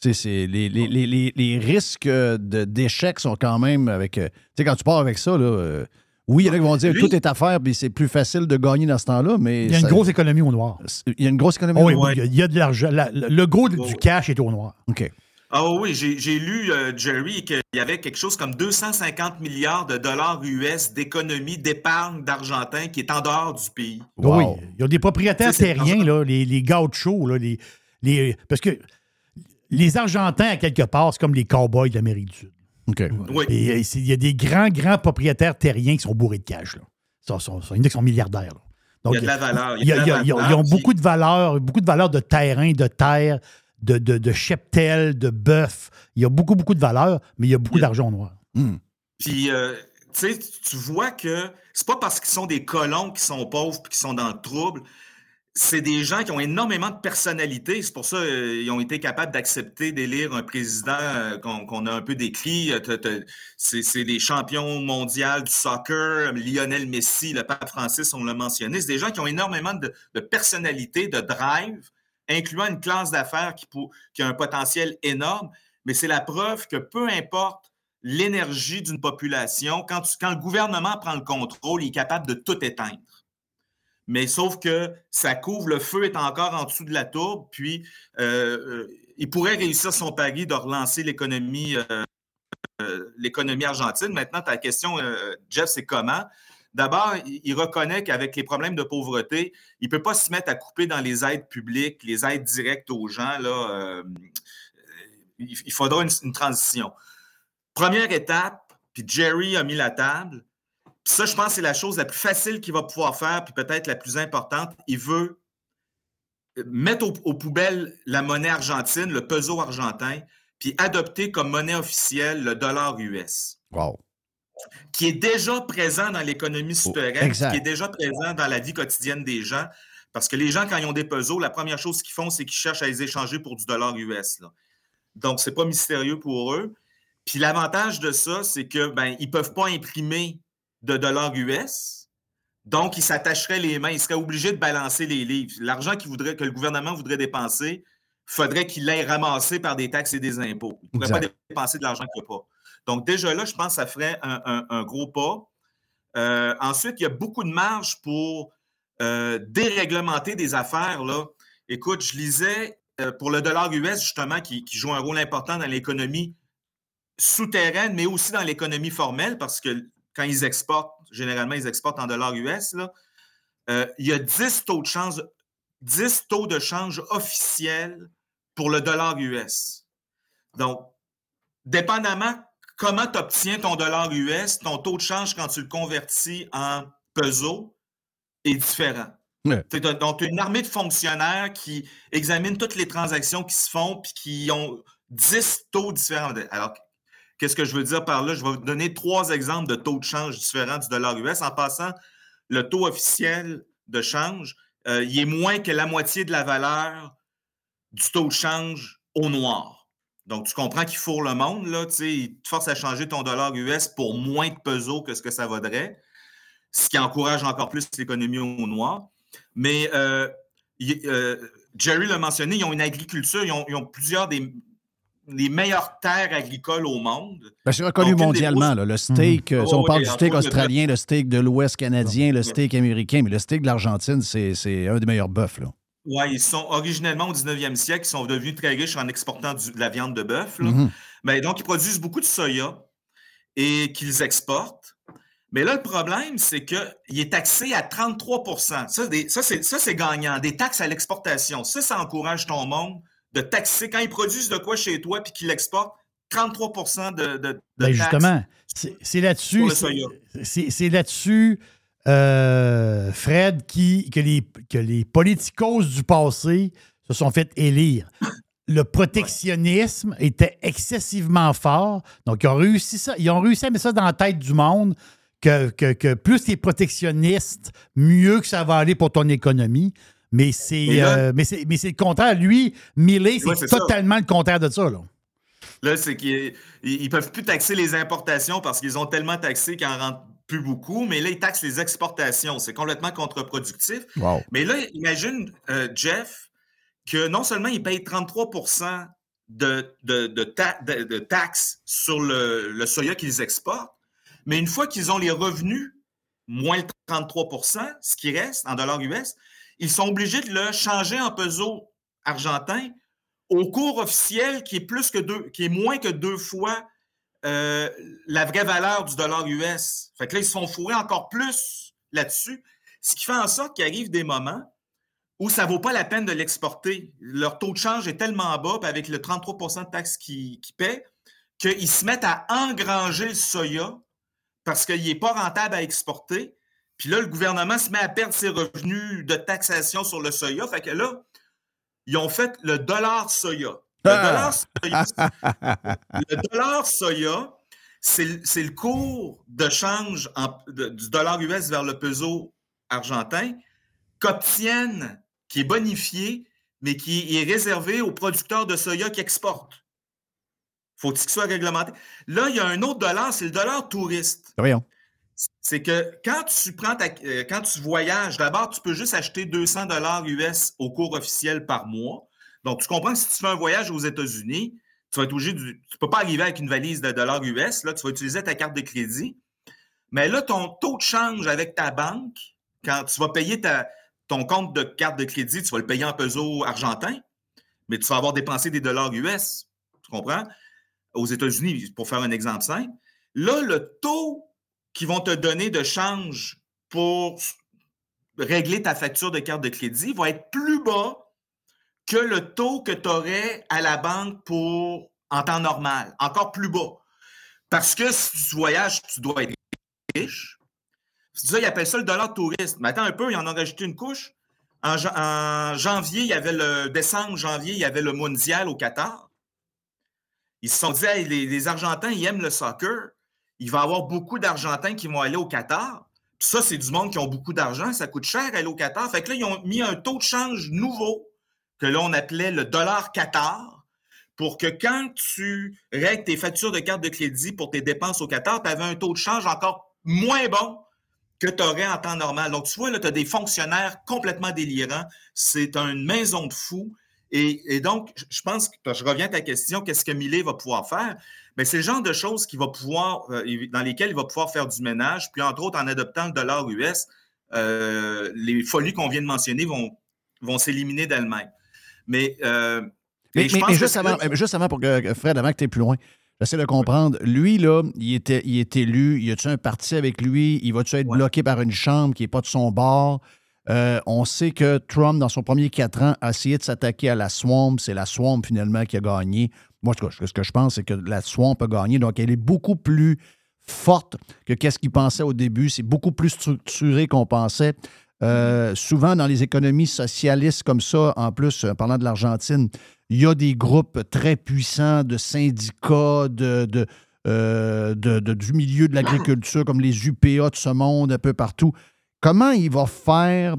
C'est, les, les, les, les, risques d'échec sont quand même avec. Euh, tu sais, quand tu pars avec ça, là, euh, oui, il y en a qui vont dire que tout est à faire, puis c'est plus facile de gagner dans ce temps-là, mais. Il y a une grosse économie au noir. Il y a une grosse économie au noir. Oui, il y a de l'argent. Le gros du cash est au noir. OK. Ah oui, j'ai lu, euh, Jerry, qu'il y avait quelque chose comme 250 milliards de dollars US d'économie, d'épargne d'Argentin qui est en dehors du pays. Oui, il y a des propriétaires terriens, là, les, les gauchos, là, les, les, parce que les Argentins, à quelque part, c'est comme les cowboys de l'Amérique du Sud. OK. Oui. Et il y a des grands, grands propriétaires terriens qui sont bourrés de cash. Là. Ils sont, sont, sont milliardaires. Là. Donc, il y a de la valeur. ils ont beaucoup de valeur, beaucoup de valeur de terrain, de terre, de, de, de cheptel, de bœuf. Il y a beaucoup, beaucoup de valeur, mais il y a beaucoup d'argent noir. Hmm. Puis, euh, tu sais, tu vois que c'est pas parce qu'ils sont des colons qui sont pauvres et qui sont dans le trouble c'est des gens qui ont énormément de personnalité. C'est pour ça qu'ils ont été capables d'accepter d'élire un président euh, qu'on a un peu décrit. C'est des champions mondiaux du soccer, Lionel Messi, le pape Francis, on l'a mentionné. C'est des gens qui ont énormément de, personnalité, de drive, incluant une classe d'affaires qui, a un potentiel énorme. Mais c'est la preuve que peu importe l'énergie d'une population, quand, quand le gouvernement prend le contrôle, il est capable de tout éteindre. Mais sauf que ça couvre, le feu est encore en dessous de la tourbe, puis euh, euh, il pourrait réussir son pari de relancer l'économie euh, l'économie argentine. Maintenant, ta question, Jeff, c'est comment? D'abord, il reconnaît qu'avec les problèmes de pauvreté, il ne peut pas se mettre à couper dans les aides publiques, les aides directes aux gens. Là, il faudra une transition. Première étape, puis Jerry a mis la table, ça, je pense c'est la chose la plus facile qu'il va pouvoir faire, puis peut-être la plus importante. Il veut mettre aux, poubelles la monnaie argentine, le peso argentin, puis adopter comme monnaie officielle le dollar US. Wow. Qui est déjà présent dans l'économie souterraine, Oh, exact. qui est déjà présent dans la vie quotidienne des gens. Parce que les gens, quand ils ont des pesos, la première chose qu'ils font, c'est qu'ils cherchent à les échanger pour du dollar US. là. Donc, c'est pas mystérieux pour eux. Puis l'avantage de ça, c'est que ben, ils peuvent pas imprimer de dollars US. Donc, ils s'attacheraient les mains. Ils seraient obligés de balancer les livres. L'argent qu'ils que le gouvernement voudrait dépenser, faudrait qu'il l'ait ramassé par des taxes et des impôts. Il ne pourrait pas dépenser de l'argent qu'il n'y a pas. Donc, déjà là, je pense que ça ferait un, gros pas. Euh, ensuite, il y a beaucoup de marge pour euh, déréglementer des affaires. Là. Écoute, je lisais euh, pour le dollar US, justement, qui, joue un rôle important dans l'économie souterraine, mais aussi dans l'économie formelle, parce que quand ils exportent, généralement, ils exportent en dollars US, il y a 10 taux de change, 10 taux de change officiels pour le dollar US. Donc, dépendamment comment tu obtiens ton dollar US, ton taux de change quand tu le convertis en peso est différent. Ouais. Donc, tu as une armée de fonctionnaires qui examinent toutes les transactions qui se font puis qui ont 10 taux différents. Alors, qu'est-ce que je veux dire par là? Je vais vous donner trois exemples de taux de change différents du dollar US. En passant, le taux officiel de change, euh, il est moins que la moitié de la valeur du taux de change au noir. Donc, tu comprends qu'il fourre le monde, là, tu sais, il te force à changer ton dollar US pour moins de pesos que ce que ça vaudrait, ce qui encourage encore plus l'économie au noir. Mais euh, il- euh, Jerry l'a mentionné, ils ont une agriculture, ils ont, ils ont plusieurs des, meilleures terres agricoles au monde. Ben, c'est reconnu Donc, mondialement. grosses- là. Le steak, euh, si Oh, on parle oui, du steak australien, le steak de l'Ouest canadien, le steak américain, mais le steak de l'Argentine, c'est c'est un des meilleurs bœufs. Là. Oui, ils sont originellement au 19e siècle, ils sont devenus très riches en exportant du- de la viande de bœuf. là. Mhm. Ben, donc, ils produisent beaucoup de soya et qu'ils exportent. Mais là, le problème, c'est qu'il est taxé à 33 Ça, des- ça, c'est gagnant. Des taxes à l'exportation. Ça, ça encourage ton monde de taxer. Quand ils produisent de quoi chez toi puis qu'ils l'exportent, 33 de, de, de Ben, justement, c'est là-dessus. Pour le c'est- soya. C'est c'est là-dessus, euh, Fred, qui, que, les, que les politicos du passé se sont fait élire. Le protectionnisme était excessivement fort. Donc, ils ont réussi ça. Ils ont réussi à mettre ça dans la tête du monde que, que, que plus tu es protectionniste, mieux que ça va aller pour ton économie. Mais c'est euh, mais c'est mais c'est le contraire. Lui, Millet, c'est Ouais, c'est ça. totalement le contraire de ça. Là. Là, c'est qu'ils ne peuvent plus taxer les importations parce qu'ils ont tellement taxé qu'ils n'en rentrent plus beaucoup, mais là, ils taxent les exportations. C'est complètement contre-productif. Wow. Mais là, imagine, euh, Jeff, que non seulement ils payent 33 de, de, de, ta- de- de taxes sur le, le soya qu'ils exportent, mais une fois qu'ils ont les revenus, moins le 33% ce qui reste en dollars US, ils sont obligés de le changer en peso argentin au cours officiel qui est plus que deux, qui est moins que deux fois euh, la vraie valeur du dollar US. Fait que là, ils se font fourrer encore plus là-dessus, ce qui fait en sorte qu'il arrive des moments où ça ne vaut pas la peine de l'exporter. Leur taux de change est tellement bas, avec le 33% de taxes qu'ils qu'ils paient, qu'ils se mettent à engranger le soya parce qu'il n'est pas rentable à exporter. Puis là, le gouvernement se met à perdre ses revenus de taxation sur le soya. Fait que là, ils ont fait le dollar soya. Le Ah! dollar soya, [LAUGHS] le dollar soya, c'est le- cours de change en- de- du dollar US vers le peso argentin qu'obtiennent, qui est bonifié, mais qui est réservé aux producteurs de soya qui exportent. Faut-il qu'il soit réglementé? Là, il y a un autre dollar, c'est le dollar touriste. Voyons. C'est que quand tu prends ta- euh, quand tu voyages, d'abord, tu peux juste acheter 200 dollars US au cours officiel par mois. Donc, tu comprends si tu fais un voyage aux États-Unis, tu vas être obligé tu ne peux pas arriver avec une valise de dollars US, là, tu vas utiliser ta carte de crédit. Mais là, ton taux de change avec ta banque, quand tu vas payer ta- ton compte de carte de crédit, tu vas le payer en peso argentin, mais tu vas avoir dépensé des dollars US. Tu comprends? Aux États-Unis, pour faire un exemple simple. Là, le taux qu'ils vont te donner de change pour régler ta facture de carte de crédit va être plus bas que le taux que tu aurais à la banque pour en temps normal, encore plus bas. Parce que si tu voyages, tu dois être riche. C'est ça, ils appellent ça le dollar touriste. Mais attends un peu, ils en ont rajouté une couche. En, jan- en janvier, il y avait le décembre, janvier, il y avait le mondial au Qatar. Ils se sont dit, les, Argentins, ils aiment le soccer. Il va y avoir beaucoup d'Argentins qui vont aller au Qatar. Ça, c'est du monde qui ont beaucoup d'argent. Ça coûte cher aller au Qatar. Fait que là, ils ont mis un taux de change nouveau que là, on appelait le dollar Qatar pour que quand tu règles tes factures de carte de crédit pour tes dépenses au Qatar, tu avais un taux de change encore moins bon que tu aurais en temps normal. Donc, tu vois, là, tu as des fonctionnaires complètement délirants. C'est une maison de fous. Et, donc, je pense que je reviens à ta question, qu'est-ce que Millet va pouvoir faire? Mais c'est le genre de choses va pouvoir, euh, dans lesquelles il va pouvoir faire du ménage. Puis, entre autres, en adoptant le dollar US, euh, les folies qu'on vient de mentionner vont, vont s'éliminer d'elles-mêmes. Mais, euh, mais, juste, avant, juste, avant, pour que Fred, avant que tu plus loin, J'essaie de comprendre. Lui, là, il, était, il est élu. Y a-tu un parti avec lui? Il va-tu être bloqué par une chambre qui n'est pas de son bord? Euh, on sait que Trump, dans son premier quatre ans, a essayé de s'attaquer à la Swamp. C'est la Swamp, finalement, qui a gagné. Moi, ce que je pense, c'est que la Swamp a gagné. Donc, elle est beaucoup plus forte que qu'est-ce qu'il pensait au début. C'est beaucoup plus structuré qu'on pensait. Euh, souvent, dans les économies socialistes comme ça, en plus, en parlant de l'Argentine, il y a des groupes très puissants de syndicats, de, euh, du milieu de l'agriculture, comme les UPA de ce monde, un peu partout. Comment il va faire,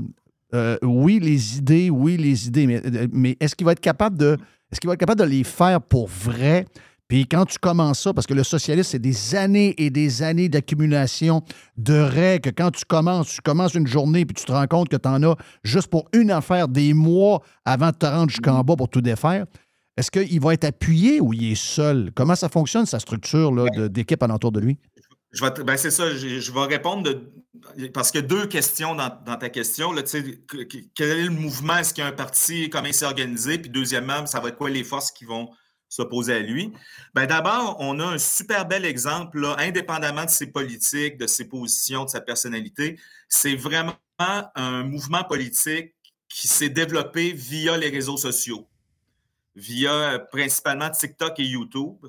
euh, oui, les idées, oui, les idées, mais, mais est-ce qu'il va être capable de. Est-ce qu'il va être capable de les faire pour vrai? Puis quand tu commences ça, parce que le socialisme, c'est des années et des années d'accumulation de règles. Quand tu commences, tu commences une journée, puis tu te rends compte que tu en as juste pour une affaire des mois avant de te rendre jusqu'en bas pour tout défaire. Est-ce qu'il va être appuyé ou il est seul? Comment ça fonctionne, sa structure d'équipe alentour de lui? Ben, c'est ça, je, vais répondre parce qu'il y a deux questions dans, ta question. Quel est le mouvement? Est-ce qu'il y a un parti? Comment il s'est organisé? Puis deuxièmement, ça va être quoi les forces qui vont s'opposer à lui. Ben D'abord, on a un super bel exemple, là, indépendamment de ses politiques, de ses positions, de sa personnalité. C'est vraiment un mouvement politique qui s'est développé via les réseaux sociaux, via euh, principalement TikTok et YouTube.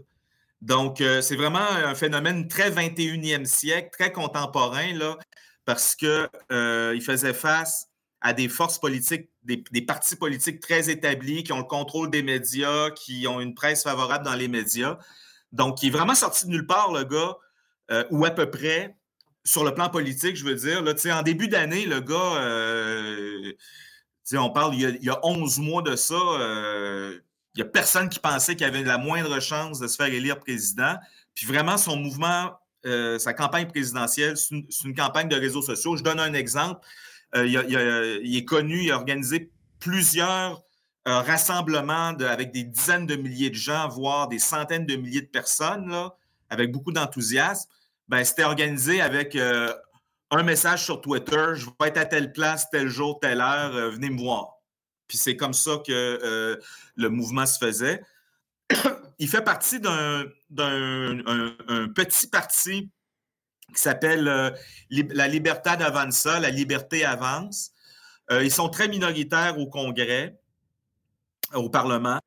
Donc, euh, c'est vraiment un phénomène très 21e siècle, très contemporain, là, parce qu'il euh, faisait face à des forces politiques, des, partis politiques très établis qui ont le contrôle des médias, qui ont une presse favorable dans les médias. Donc, il est vraiment sorti de nulle part, le gars, euh, ou à peu près, sur le plan politique, je veux dire. En début d'année, le gars, euh, on parle, il y, a, 11 mois de ça, euh, il n'y a personne qui pensait qu'il avait la moindre chance de se faire élire président. Puis vraiment, son mouvement, sa campagne présidentielle, c'est une, campagne de réseaux sociaux. Je donne un exemple. Euh, il, est connu, il a organisé plusieurs euh, rassemblements avec des dizaines de milliers de gens, voire des centaines de milliers de personnes, avec beaucoup d'enthousiasme. Ben, c'était organisé avec euh, un message sur Twitter, je vais être à telle place, tel jour, telle heure, venez me voir. Puis c'est comme ça que le mouvement se faisait. [COUGHS] Il fait partie d'un petit parti qui s'appelle euh, La Libertad Avanza, la liberté avance. Euh, ils sont très minoritaires au Congrès, au Parlement.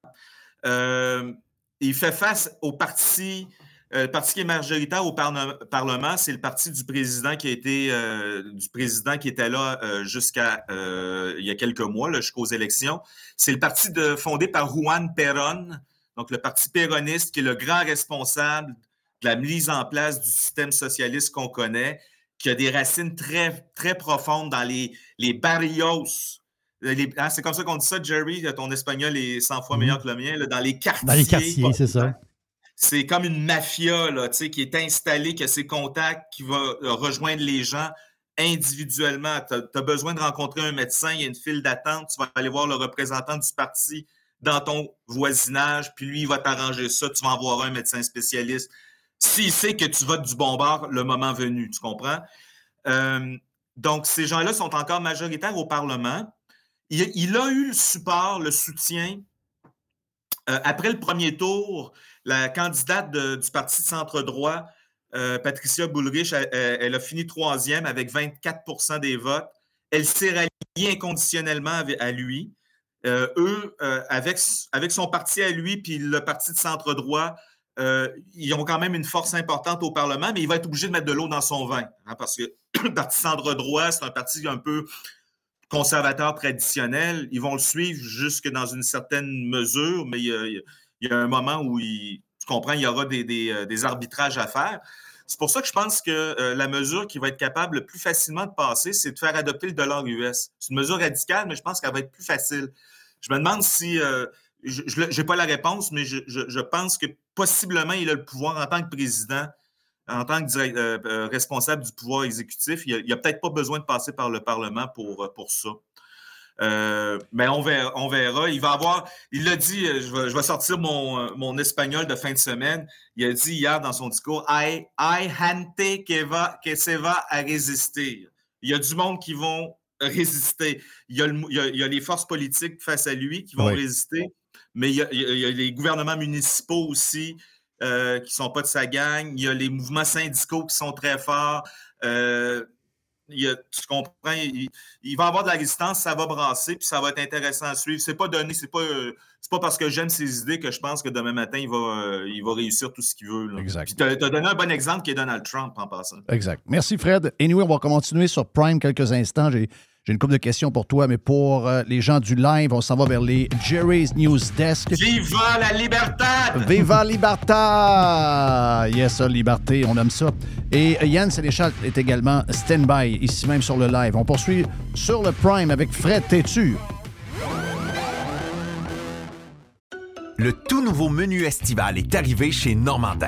Euh, il fait face au parti, le parti qui est majoritaire au Parlement, c'est le parti du président qui a du président qui était là jusqu'à il y a quelques mois, jusqu'aux élections. C'est le parti de, fondé par Juan Perón, donc le parti péroniste qui est le grand responsable la mise en place du système socialiste qu'on connaît, qui a des racines très, très profondes dans les, les barrios. Hein, c'est comme ça qu'on dit ça, Jerry? Ton espagnol est 100 fois meilleur mhm. que le mien. dans les quartiers. Dans les quartiers, c'est ça. C'est comme une mafia là, qui est installée, qui a ses contacts, qui va euh, rejoindre les gens individuellement. Tu as, besoin de rencontrer un médecin, il y a une file d'attente, tu vas aller voir le représentant du parti dans ton voisinage, puis lui, il va t'arranger ça, tu vas en voir un médecin spécialiste s'il sait que tu votes du bon bord le moment venu, tu comprends? Euh, donc, ces gens-là sont encore majoritaires au Parlement. Il, a eu le support, le soutien. Euh, après le premier tour, la candidate du Parti de centre-droit, euh, Patricia Bullrich, elle, a fini troisième avec 24% des votes. Elle s'est ralliée inconditionnellement à lui. eux, avec, avec son parti à lui, puis le Parti de centre-droit, euh, ils ont quand même une force importante au Parlement, mais il va être obligé de mettre de l'eau dans son vin. Hein, parce que le [CLEARS THROAT] Parti centre-droit, c'est un parti un peu conservateur traditionnel. Ils vont le suivre jusque dans une certaine mesure, mais il y a, un moment où, tu comprends, il y aura des, euh, arbitrages à faire. C'est pour ça que je pense que euh, la mesure qui va être capable le plus facilement de passer, c'est de faire adopter le dollar US. C'est une mesure radicale, mais je pense qu'elle va être plus facile. Je me demande si, je n'ai pas la réponse, mais je, pense que possiblement il a le pouvoir en tant que président, en tant que euh, responsable du pouvoir exécutif. Il n'y a, a peut-être pas besoin de passer par le Parlement pour, pour ça. Euh, mais on verra, on verra. Il va avoir, il l'a dit, euh, je vais, sortir mon, euh, mon, espagnol de fin de semaine. Il a dit hier dans son discours, I, I hante que, va, que se va à résister. Il y a du monde qui vont résister. Il y a, il y a, les forces politiques face à lui qui vont résister, mais il y, a, il y, a, les gouvernements municipaux aussi qui ne sont pas de sa gang. Il y a les mouvements syndicaux qui sont très forts. Euh, il tu comprends, il, va avoir de la résistance, ça va brasser, puis ça va être intéressant à suivre. C'est pas donné, c'est pas, euh, pas parce que j'aime ses idées que je pense que demain matin, il va, euh, il va réussir tout ce qu'il veut. Exact. tu as, donné un bon exemple qui est Donald Trump en passant. Exact. Merci, Fred. Anyway, on va continuer sur Prime quelques instants. J'ai j'ai une couple de questions pour toi, mais pour euh, les gens du live, on s'en va vers les Jerry's News Desk. Viva la liberté! Viva libertà! Yes, ça, liberté, on aime ça. Et Yann Sénéchal est également stand-by, ici même sur le live. On poursuit sur le Prime avec Fred Tétu. Le tout nouveau menu estival est arrivé chez Normandin.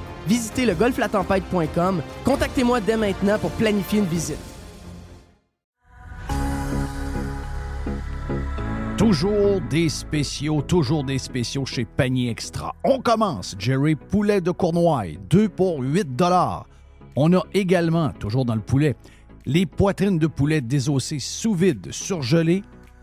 visitez le golflatempête.com. Contactez-moi dès maintenant pour planifier une visite. Toujours des spéciaux, toujours des spéciaux chez Panier Extra. On commence, Jerry, poulet de Cournoye, 2 pour 8 On a également, toujours dans le poulet, les poitrines de poulet désossées sous vide, surgelées,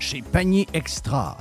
chez Panier Extra.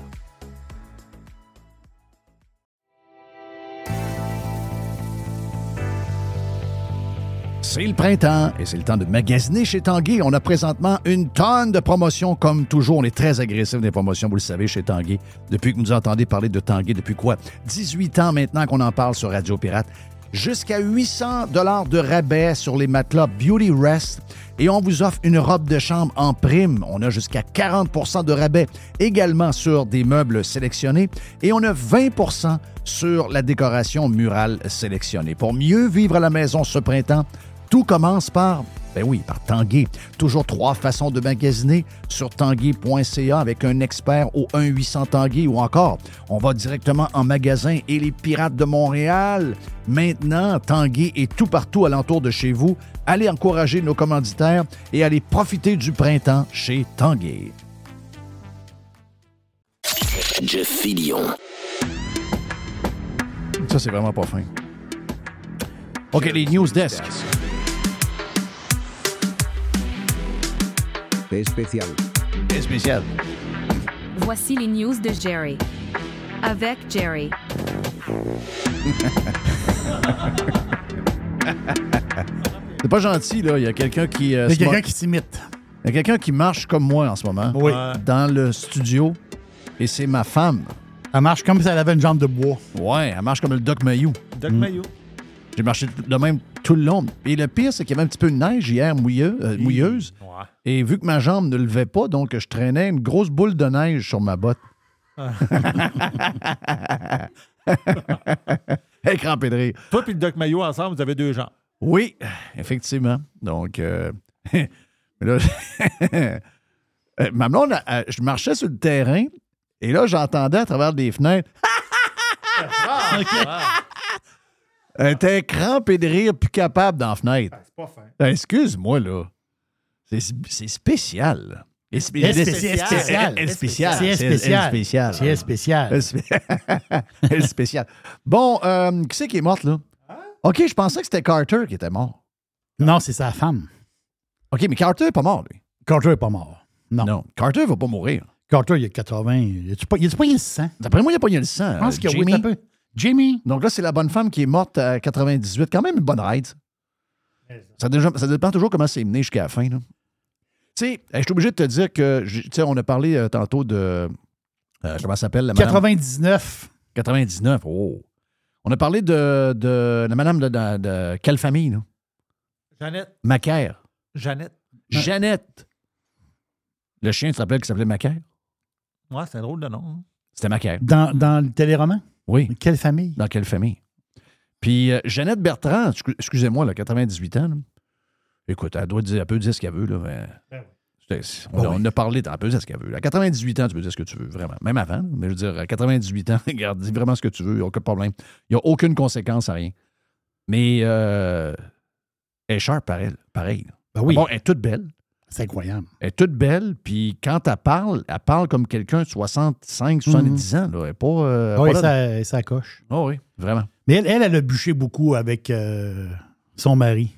C'est le printemps et c'est le temps de magasiner chez Tanguy. On a présentement une tonne de promotions comme toujours. On est très agressif des promotions, vous le savez, chez Tanguy. Depuis que vous nous entendez parler de Tanguy, depuis quoi? 18 ans maintenant qu'on en parle sur Radio Pirate jusqu'à 800 dollars de rabais sur les matelas Beauty Rest et on vous offre une robe de chambre en prime. On a jusqu'à 40% de rabais également sur des meubles sélectionnés et on a 20% sur la décoration murale sélectionnée. Pour mieux vivre à la maison ce printemps, tout commence par ben oui, par Tanguay. Toujours trois façons de magasiner sur tanguay.ca avec un expert au 1-800 Tanguay ou encore, on va directement en magasin et les Pirates de Montréal. Maintenant, Tanguay est tout partout alentour de chez vous. Allez encourager nos commanditaires et allez profiter du printemps chez Tanguay. Jeff Fillion. Ça, c'est vraiment pas fin. OK, les news desk. Especial. Especial. Voici les news de Jerry. Avec Jerry. [LAUGHS] C'est pas gentil, là. Il y a quelqu'un qui. euh, Il y a se quelqu'un qui s'imite. Il y a quelqu'un qui marche comme moi en ce moment. Oui. Dans le studio. Et c'est ma femme. Elle marche comme si elle avait une jambe de bois. Ouais, elle marche comme le Doc Mayou. Doc Mayou. J'ai marché de même tout le long. Et le pire, c'est qu'il y avait un petit peu de neige hier mouilleux- euh, mouilleuse. Ouais. Et vu que ma jambe ne levait pas, donc je traînais une grosse boule de neige sur ma botte. [LAUGHS] Elle est crampée de rire. Toi et le Doc Mayo ensemble, vous avez deux gens. Oui, effectivement. Donc, euh, [LAUGHS] mais là, [LAUGHS] euh, ma blonde, je marchais sur le terrain et là, j'entendais à travers des fenêtres. Elle était crampée de rire, plus capable dans la fenêtre. C'est pas fin. Ben, Excuse-moi, là. C'est c'est spécial. là. Et spé- Elle est elle- spécial. elle- elle est spéciale. C'est C'est spécial. spéciale. C'est spécial. Elle spé- [LAUGHS] Elle est spéciale. Bon, euh, qui c'est qui est morte, là? OK, je pensais que c'était Carter qui était mort. Non, c'est sa femme. OK, mais Carter n'est pas mort, lui. Carter n'est pas mort. Non. Non, Carter va pas mourir. Carter, il a 80. Il a-tu pas, il a-tu pas eu le sang? D'après moi, il a pas eu le sang. Je pense euh, que oui, Jamie. un peu. Jamie. Donc là, c'est la bonne femme qui est morte à 98. Quand même une bonne ride. Ça, déjà- ça dépend toujours comment c'est mené jusqu'à la fin. là. Sais, je suis obligé de te dire que, tu sais, on a parlé euh, tantôt de. euh, comment ça s'appelle la madame? 99. 99. Oh. On a parlé de, de la madame de, de- de quelle famille, là? Jeannette. Macaire. Jeannette. Jeannette. Le chien, tu te rappelles qu'il s'appelait Macaire? Ouais, c'est un drôle de nom. hein. C'était Macaire. Dans, dans le téléroman? Oui. Quelle famille? Dans quelle famille? Puis euh, Jeannette Bertrand, excu- excusez-moi, là, 98 ans. là. Écoute, elle doit dire, elle peut dire ce qu'elle veut. Là, mais- C'est- on, a- on a parlé, elle peut dire ce qu'elle veut. À 98 ans, tu peux dire ce que tu veux, vraiment. Même avant, mais je veux dire, à 98 ans, [LAUGHS] regarde, dis vraiment ce que tu veux, il n'y a aucun problème. Il n'y a aucune conséquence à rien. Mais euh, elle est sharp pareil. là. Ben oui. Bon, elle est toute belle. C'est incroyable. Elle est toute belle, puis quand elle parle, elle parle comme quelqu'un de 65, 70 ans. Là. Elle n'est pas. euh, pas là- ça, ça coche. Oh oui, vraiment. Mais elle, elle, elle a bûché beaucoup avec euh, son mari,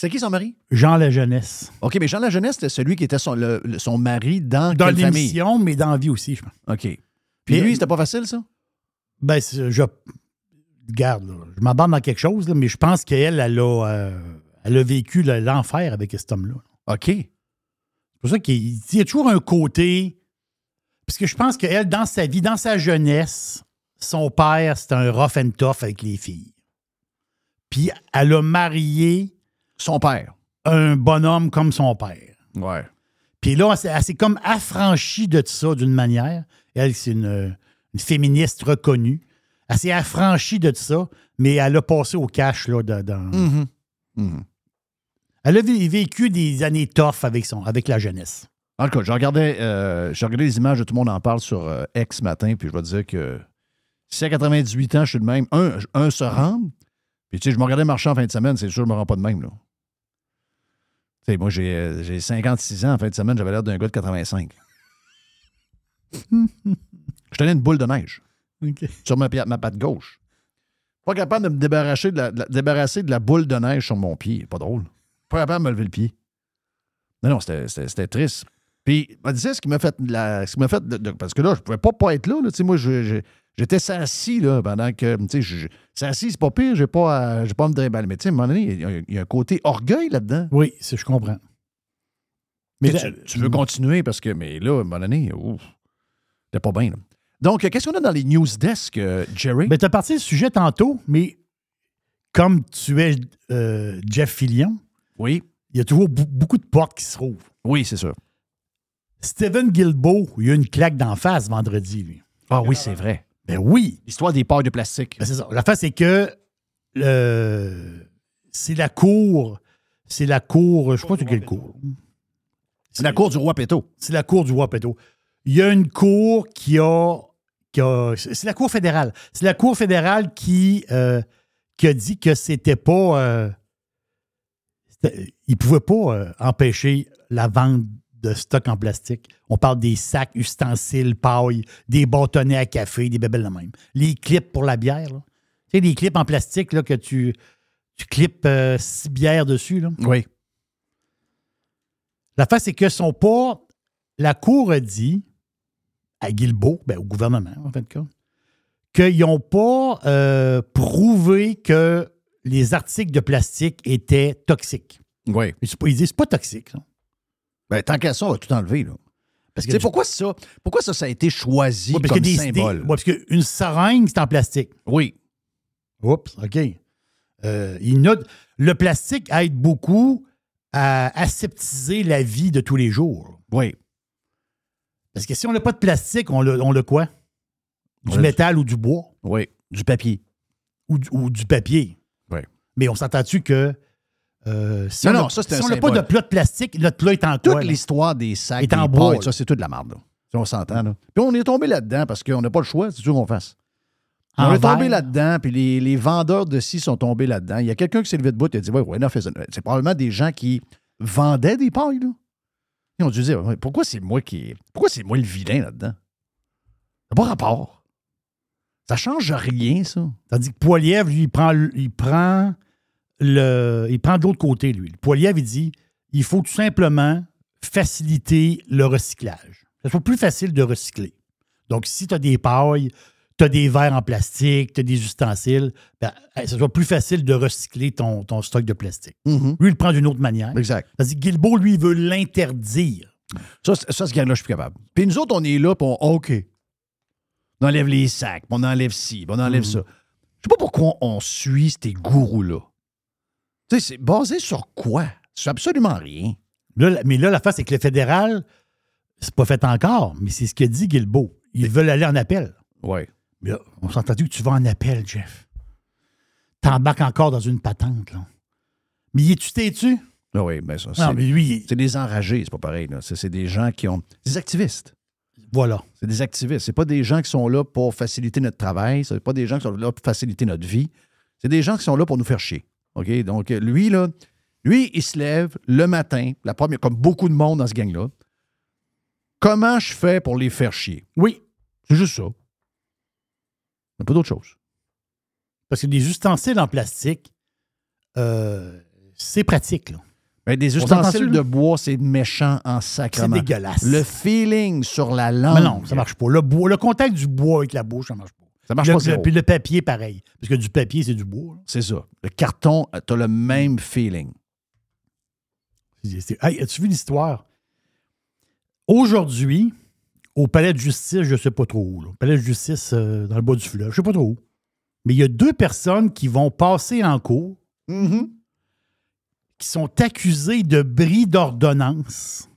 C'est qui son mari? Jean La Jeunesse. OK, mais Jean La Jeunesse, c'était celui qui était son, le- le- son mari dans, Dans l'émission, mais dans la vie aussi, je pense. OK. Puis lui, c'était pas facile, ça? Ben, je. Regarde, là, je m'aborde dans quelque chose, là, mais je pense qu'elle, elle a, euh, elle a vécu le- l'enfer avec cet homme-là. OK. C'est pour ça qu'il il y a toujours un côté. Parce que je pense qu'elle, dans sa vie, dans sa jeunesse, son père, c'était un rough and tough avec les filles. Puis elle a marié Son père. un bonhomme comme son père. Ouais. Puis là, elle s'est- comme affranchie de ça d'une manière. Elle, c'est une, une féministe reconnue. Elle s'est affranchie de ça, mais elle a passé au cash là, dans. Mhm. Mhm. Elle a vé- vécu des années tough avec, son, avec la jeunesse. En tout cas, je regardais, euh, j'ai regardé les images de tout le monde en parle sur euh, X ce matin, puis je vais te dire que si à 98 ans, je suis de même, un, un se rendre, puis tu sais, je me regardais marcher en fin de semaine, c'est sûr, je me rends pas de même, là. Moi, j'ai euh, j'ai 56 ans en fin de semaine, j'avais l'air d'un gars de 85. je tenais une boule de neige sur ma, patte gauche. Pas capable de me débarrasser de la, de la- débarrasser de la boule de neige sur mon pied. Pas drôle. Pas capable de me lever le pied. Non, non, c'était- triste. Puis, on disait ce qui m'a fait, la, ce qui m'a fait de- de- parce que là, je pouvais pas, pas être là. là. Tu sais, moi, je- j'étais assis là, pendant que. Tu sais, assis, c'est pas pire, j'ai pas, à- j'ai pas à me déballer. Mais tu sais, à un moment donné, il y, a- il y a un côté orgueil là-dedans. Oui, c'est- je comprends. Mais tu, veux continuer parce que, mais là, à un moment donné, ouf, t'es pas bien. là. Donc, qu'est-ce qu'on a dans les news desk, euh, Jerry? Ben, tu as parti le sujet tantôt, mais comme tu es euh, Jeff Fillion, oui. il y a toujours beaucoup de portes qui se rouvrent. Oui, c'est ça. Steven Guilbeault, il y a eu une claque d'en face vendredi, lui. Ah oui, c'est vrai. Ben oui. L'histoire des pailles de plastique. Ben, c'est ça. La face, c'est que le- c'est la cour. C'est la cour. Je sais pas c'est quelle cour. C'est la cour du roi Péto. C'est la cour du roi Péto. Il y a une cour qui a. qui a- c'est la cour fédérale. C'est la cour fédérale qui, euh, qui a dit que c'était pas. euh, c'était- il pouvait pas euh, empêcher la vente de stock en plastique. On parle des sacs, ustensiles, paille, des bâtonnets à café, des bébelles de même. Les clips pour la bière, là. Tu sais, des clips en plastique là, que tu, tu clips euh, six bières dessus. Là. Oui. La face, c'est que sont pas. La Cour a dit à Guilbeault, ben, au gouvernement, en fait, qu'ils n'ont pas euh, prouvé que les articles de plastique étaient toxiques. Oui. Ils, disent c'est pas toxique. ça. Ben, tant qu'à ça, on va tout enlever. Là. Parce Tu sais, pourquoi ça? Pourquoi ça, ça a été choisi Ouais, parce comme que des- symbole? ouais, parce qu'une seringue, c'est en plastique. Oui. Oups, OK. Euh, il note, le plastique aide beaucoup à aseptiser la vie de tous les jours. Oui. Parce que si on n'a pas de plastique, on le, on le quoi? Du métal ou du bois? Oui. Du papier. Ou, du- ou du papier. Oui. Mais on s'entend-tu que euh, si Non, on non, ça, c'est si un on n'a pas de plat de plastique, notre plat est en Toute quoi? là? l'histoire des sacs, Est en bois, ça, c'est tout de la merde. là. Si on s'entend. Là. Puis on est tombé là-dedans parce qu'on n'a pas le choix, c'est sûr qu'on fasse. On est tombé là-dedans, puis les, les vendeurs de scie sont tombés là-dedans. Il y a quelqu'un qui s'est levé de bout et a dit Ouais, ouais, enough. C'est probablement des gens qui vendaient des pailles. Là. Ils ont dû dire Ouais, Pourquoi c'est moi qui. Pourquoi c'est moi le vilain là-dedans? Ça n'a pas rapport. Ça change rien, ça. Tandis que Poilièvre, lui, il prend, il prend le. Il prend de l'autre côté, lui. Le Poilièvre, il dit il faut tout simplement faciliter le recyclage. Ça soit plus facile de recycler. Donc, si tu as des pailles, tu as des verres en plastique, tu as des ustensiles, ben, ça soit plus facile de recycler ton, ton stock de plastique. Mhm. Lui, il le prend d'une autre manière. Exact. Tandis que Guilbeault, lui, il veut l'interdire. Ça, ça ce gang-là, je suis plus capable. Puis nous autres, on est là, puis on, OK. On enlève les sacs, puis on enlève ci, puis on enlève ça. Je sais pas pourquoi on suit ces gourous-là. Tu sais, c'est basé sur quoi? Sur absolument rien. Là, mais là, la face, c'est que le fédéral, c'est pas fait encore, mais c'est ce que dit Guilbeault. Ils veulent aller en appel. Oui. Mais là, on s'est entendu que tu vas en appel, Jeff? T'embarques encore dans une patente, là. Mais y es-tu têtu? Ah oui, mais ça, Non, c'est, mais lui, c'est des enragés, c'est pas pareil. là. C'est, c'est des gens qui ont. Des activistes. voilà. C'est des activistes. C'est pas des gens qui sont là pour faciliter notre travail. C'est pas des gens qui sont là pour faciliter notre vie. C'est des gens qui sont là pour nous faire chier. OK? Donc, lui, là, lui, il se lève le matin, la première, comme beaucoup de monde dans ce gang-là. Comment je fais pour les faire chier? Oui. C'est juste ça. Il n'y a pas d'autre chose. Parce que des ustensiles en plastique, euh, c'est pratique, là. Ben, des ustensiles de bois, c'est méchant en C'est sacrement. dégueulasse. Le feeling sur la langue. Mais non, ça marche pas. Le, bois, le contact du bois avec la bouche, ça marche pas. Ça marche Le- pas le- zéro. Puis le papier, pareil. Parce que du papier, c'est du bois. C'est ça. Le carton, tu as le même feeling. Hey, as-tu vu l'histoire? Aujourd'hui, au palais de justice, je ne sais pas trop où, là. palais de justice euh, dans le bas du fleuve, je ne sais pas trop où. Mais il y a deux personnes qui vont passer en cours qui sont accusées de bris d'ordonnance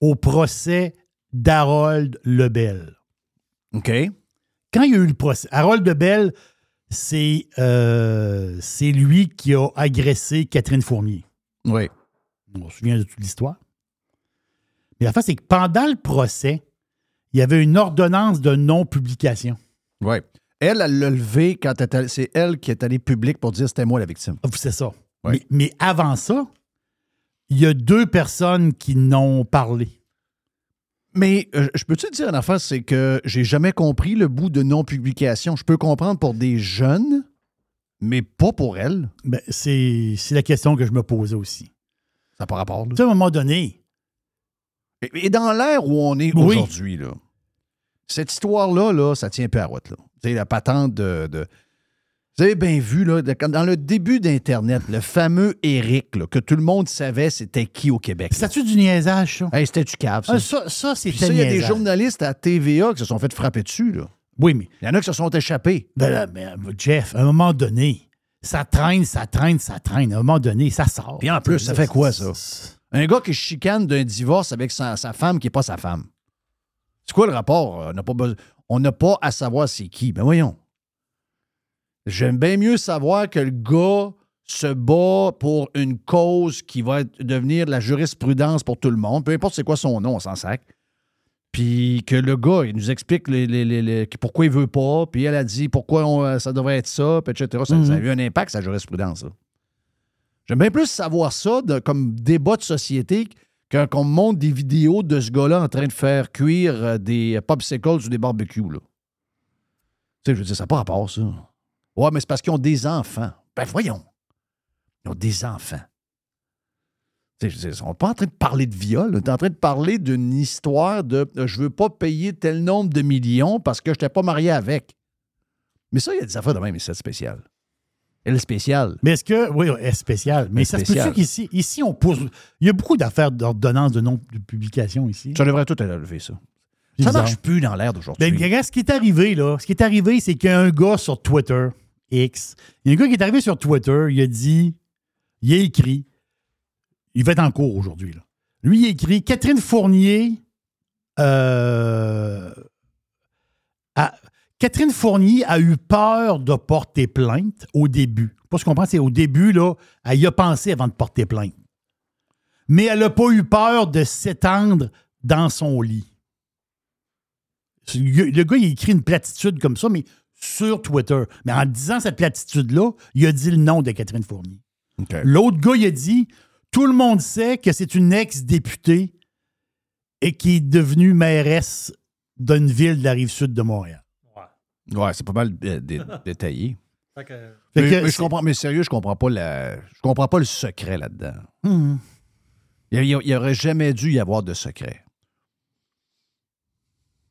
au procès d'Harold Lebel. OK. Quand il y a eu le procès, Harold Lebel, c'est euh, c'est lui qui a agressé Catherine Fournier. Oui. On se souvient de toute l'histoire. Mais la face, c'est que pendant le procès, il y avait une ordonnance de non-publication. Oui. Elle, elle l'a levé quand c'est elle qui est allée publique pour dire c'était moi la victime. Ah, C'est ça. Ouais. Mais, mais avant ça, il y a deux personnes qui n'ont parlé. Mais euh, je peux te dire une affaire, c'est que j'ai jamais compris le bout de non-publication. Je peux comprendre pour des jeunes, mais pas pour elle. Ben, c'est c'est la question que je me posais aussi. Ça n'a pas rapport. là. Tu sais, à un moment donné, Et, et dans l'ère où on est Oui. aujourd'hui, là, cette histoire-là, là, ça tient peu à route. Là. Tu sais, la patente de, de- Vous avez bien vu, là, dans le début d'Internet, le fameux Eric, là, que tout le monde savait c'était qui au Québec. c'est-tu du niaisage, ça? Hey, c'était du cave, ça. Ah, ça, ça c'est Puis ça, il y a des journalistes à TVA qui se sont fait frapper dessus. Là. Oui, mais Il y en a qui se sont échappés. ben là, ben, Jeff, à un moment donné, ça traîne, ça traîne, ça traîne. À un moment donné, ça sort. Puis en plus, ça fait quoi, ça? Un gars qui chicane d'un divorce avec sa, sa femme qui n'est pas sa femme. C'est quoi le rapport? On n'a pas, besoin- on n'a pas à savoir c'est qui. Ben voyons. J'aime bien mieux savoir que le gars se bat pour une cause qui va être- devenir la jurisprudence pour tout le monde. Peu importe c'est quoi son nom, on s'en sac. Puis que le gars, il nous explique les- les- les- les- pourquoi il veut pas. Puis elle a dit pourquoi on- ça devrait être ça, puis etc. Ça, ça a eu un impact, sa jurisprudence. J'aime bien plus savoir ça de- comme débat de société qu'on me montre des vidéos de ce gars-là en train de faire cuire euh, des popsicles ou des barbecues. Là. Tu sais, je veux dire, ça n'a pas rapport, ça. Ouais, mais c'est parce qu'ils ont des enfants. Ben voyons. Ils ont des enfants. Tu sais, je- On n'est pas en train de parler de viol. On est en train de parler d'une histoire de euh, je veux pas payer tel nombre de millions parce que je n'étais pas marié avec. Mais ça, il y a des affaires de même, mais c'est spécial. Elle est spéciale. Mais est-ce que. Oui, est spécial. Mais Elle est ça se spéciale. peut-tu qu'ici, ici, on pose. Il y a beaucoup d'affaires d'ordonnance de nom de publication ici. Ça devrait tout ça. C'est Ça bizarre. marche plus dans l'air d'aujourd'hui. Ben, regarde, ce qui est arrivé, là, ce qui est arrivé, c'est qu'il y a un gars sur Twitter, X, il y a un gars qui est arrivé sur Twitter, il a dit, il a écrit, il va être en cours aujourd'hui. Lui, il a écrit Catherine Fournier, euh, a- Catherine Fournier a eu peur de porter plainte au début. Pas ce qu'on comprend, c'est au début, là, elle y a pensé avant de porter plainte. Mais elle n'a pas eu peur de s'étendre dans son lit. Le gars, il écrit une platitude comme ça, mais sur Twitter. Mais en disant cette platitude-là, il a dit le nom de Catherine Fournier. L'autre gars, il a dit Tout le monde sait que c'est une ex-députée et qui est devenue mairesse d'une ville de la rive sud de Montréal. Ouais, c'est pas mal dé- [LAUGHS] détaillé. Fait Mais, que mais je comprends, mais sérieux, je comprends pas la, je comprends pas le secret là-dedans. Hmm. Il n'y aurait jamais dû y avoir de secret.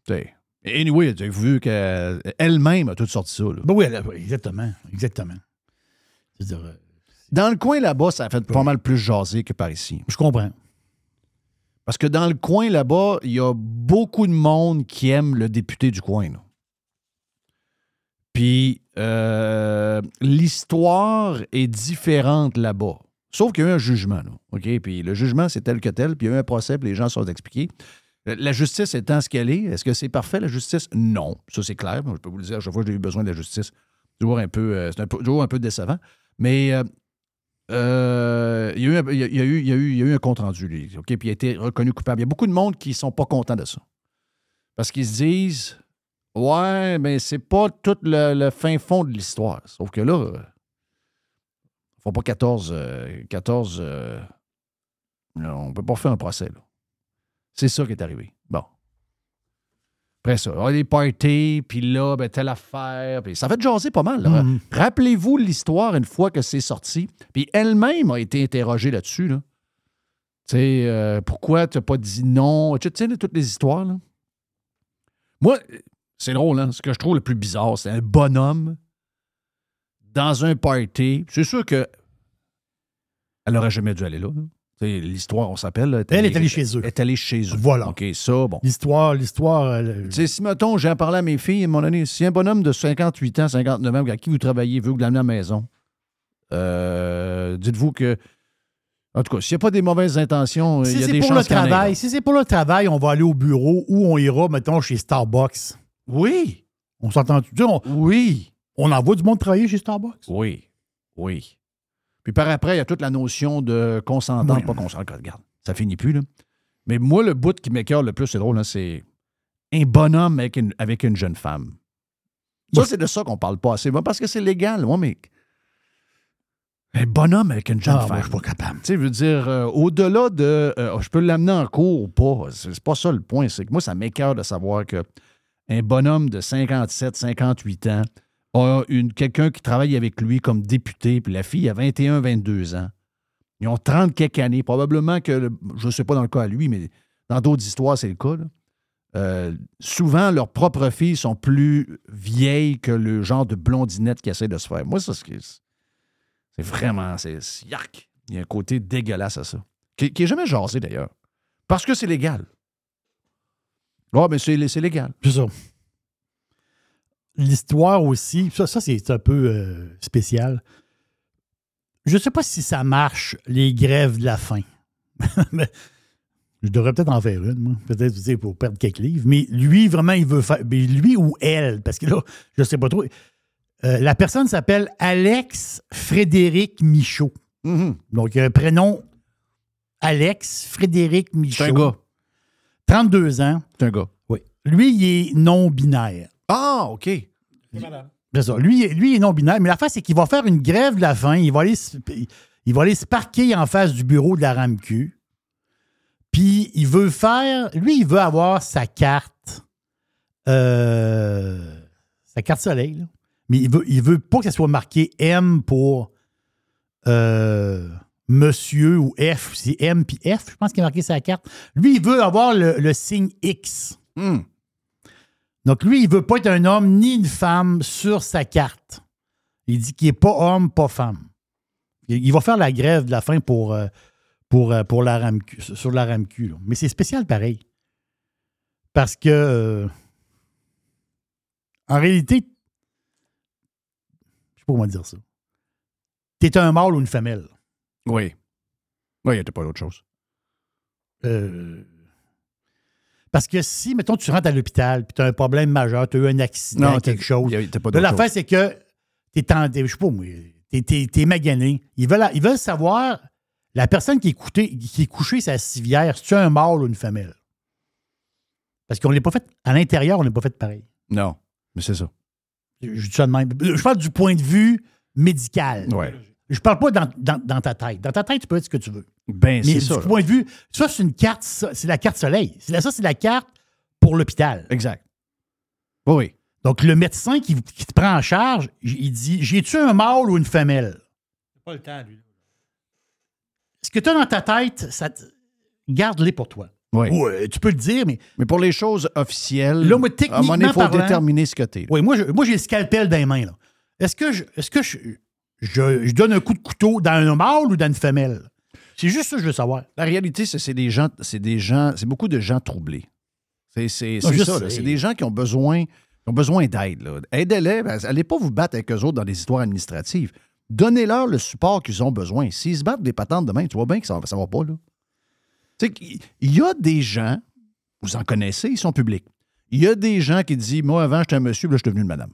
Tu sais. Anyway, tu as vu qu'elle-même a tout sorti ça. là? Ben oui, elle a- oui, exactement. Exactement. Euh, Dans le coin là-bas, ça a fait pas mal plus jaser que par ici. Je comprends. Parce que dans le coin là-bas, il y a beaucoup de monde qui aime le député du coin. là. Puis euh, l'histoire est différente là-bas. Sauf qu'il y a eu un jugement. Là, OK? Puis le jugement, c'est tel que tel. Puis il y a eu un procès, puis les gens sont expliqués. La justice étant ce qu'elle est, est-ce que c'est parfait, la justice? Non. Ça, c'est clair. Je peux vous le dire, à chaque fois que j'ai eu besoin de la justice, toujours un peu, euh, c'est toujours un peu décevant. Mais euh, euh, il, y a eu un, compte-rendu. OK? Puis il a été reconnu coupable. Il y a beaucoup de monde qui ne sont pas contents de ça. Parce qu'ils se disent Ouais, mais c'est pas tout le, fin fond de l'histoire. Sauf que là, ils font pas 14. euh, 14 euh, non, on peut pas faire un procès, là. C'est ça qui est arrivé. Bon. Après ça, ah, les parties, puis là, ben, telle affaire. Puis ça fait jaser pas mal. Mhm. Rappelez-vous l'histoire une fois que c'est sorti. Puis elle-même a été interrogée là-dessus. Là. Tu sais, euh, pourquoi tu n'as pas dit non? Tu sais, toutes les histoires. Là. Moi, c'est drôle, hein? Ce que je trouve le plus bizarre, c'est un bonhomme dans un party. C'est sûr que elle n'aurait jamais dû aller là. là. L'histoire, on s'appelle. Elle est allée chez eux. Elle est allée chez eux. Voilà. OK, ça, bon. L'histoire, l'histoire. euh, Tu sais, si, mettons, j'ai parlé à mes filles, à un moment donné, si un bonhomme de 58 ans, 59 ans, à qui vous travaillez, veut vous l'amener à la maison, euh, dites-vous que. En tout cas, s'il n'y a pas des mauvaises intentions, il Si y a c'est des pour chances le travail, si c'est pour le travail, on va aller au bureau ou on ira, mettons, chez Starbucks. Oui. On s'entend. tu sais, on- Oui. On envoie du monde travailler chez Starbucks. Oui. Oui. Puis par après, il y a toute la notion de consentant, Oui. pas consentant. Regarde, ça finit plus, là. Mais moi, le bout qui m'écœure le plus, c'est drôle, hein, c'est un bonhomme avec une, avec une jeune femme. Ça, c'est de ça qu'on parle pas assez. Parce que c'est légal, moi, mais. Un bonhomme avec une jeune Ah, moi, femme. je suis pas capable. Tu sais, je veux dire, euh, au-delà de euh, je peux l'amener en cours ou pas, c'est c'est pas ça le point. C'est que moi, ça m'écœure de savoir que un bonhomme de 57, 58 ans a quelqu'un qui travaille avec lui comme député, puis la fille a 21, 22 ans. Ils ont 30 quelques années. Probablement que, je ne sais pas dans le cas à lui, mais dans d'autres histoires, c'est le cas. Euh, souvent, leurs propres filles sont plus vieilles que le genre de blondinette qui essaie de se faire. Moi, ça, c'est c'est vraiment. C'est yark. Il y a un côté dégueulasse à ça. Qui, qui est jamais jasé, d'ailleurs. Parce que c'est légal. Ah, mais c'est c'est légal. C'est ça. L'histoire aussi, ça, ça c'est un peu euh, spécial. Je ne sais pas si ça marche, les grèves de la faim. [LAUGHS] Mais je devrais peut-être en faire une, moi. Peut-être tu sais, pour perdre quelques livres. Mais lui, vraiment, il veut faire. mais lui ou elle, parce que là, je ne sais pas trop. Euh, la personne s'appelle Alex Frédéric Michaud. Mm-hmm. Donc, un prénom Alex Frédéric Michaud. C'est un gars. 32 ans. C'est un gars. Oui. Lui, il est non-binaire. Ah, OK. Ça. Lui, lui, il est non-binaire. Mais l'affaire, c'est qu'il va faire une grève de la faim. Il va aller se, il va aller se parquer en face du bureau de la RAMQ. Puis, il veut faire. Lui, il veut avoir sa carte. euh, sa carte soleil. là. Mais il veut, il veut pas que ça soit marqué M pour. euh, monsieur ou F, c'est M puis F, je pense qu'il a marqué sa carte. Lui, il veut avoir le, le signe X. Hmm. Donc, lui, il veut pas être un homme ni une femme sur sa carte. Il dit qu'il n'est pas homme, pas femme. Il, va faire la grève de la fin pour, euh, pour, euh, pour la RAMQ, sur la RAMQ. là. Mais c'est spécial pareil. Parce que, euh, en réalité, je sais pas comment dire ça. T'es un mâle ou une femelle. Oui. Oui, il n'y a pas d'autre chose. Euh, parce que si, mettons, tu rentres à l'hôpital puis tu as un problème majeur, tu as eu un accident, Non, quelque chose. l'affaire, c'est que t'es en. t'es- Je sais pas, t'es, t'es- magané. Ils veulent, ils veulent savoir la personne qui est, couchée, qui est couchée sa civière, si tu un mâle ou une femelle? Parce qu'on n'est pas fait. À l'intérieur, on n'est pas fait pareil. Non, mais c'est ça. Je, je dis ça de même. Je parle du point de vue médical. Ouais. Je parle pas dans, dans- dans ta tête. Dans ta tête, tu peux être ce que tu veux. Ben, Mais c'est du ça. là. point de vue, ça, c'est une carte, c'est la carte soleil. C'est la- Ça, c'est la carte pour l'hôpital. Exact. Oui. Donc, le médecin qui, qui te prend en charge, il dit J'ai-tu un mâle ou une femelle? Pas le temps, lui. Ce que tu as dans ta tête, ça te- garde-les pour toi. Oui. Tu peux le dire, mais. Mais pour les choses officielles, Là, moi, à un moment techniquement donné, il faut parlant- déterminer ce que t'es. là. Oui, moi, j'ai le scalpel dans les mains. là. Est-ce que, je, est-ce que je, je, je donne un coup de couteau dans un mâle ou dans une femelle? C'est juste ça que je veux savoir. La réalité, c'est des gens, c'est des gens, c'est beaucoup de gens troublés. C'est je ça. C'est des gens qui ont besoin, qui ont besoin d'aide. Aidez-les. ben, Allez pas vous battre avec eux autres dans des histoires administratives. Donnez-leur le support qu'ils ont besoin. S'ils se battent des patentes demain, tu vois bien que ça, ça va pas. Là. Tu sais, qu'il- il y a des gens, vous en connaissez, ils sont publics. Il y a des gens qui disent Moi, avant, j'étais un monsieur, puis là, je suis devenu une madame.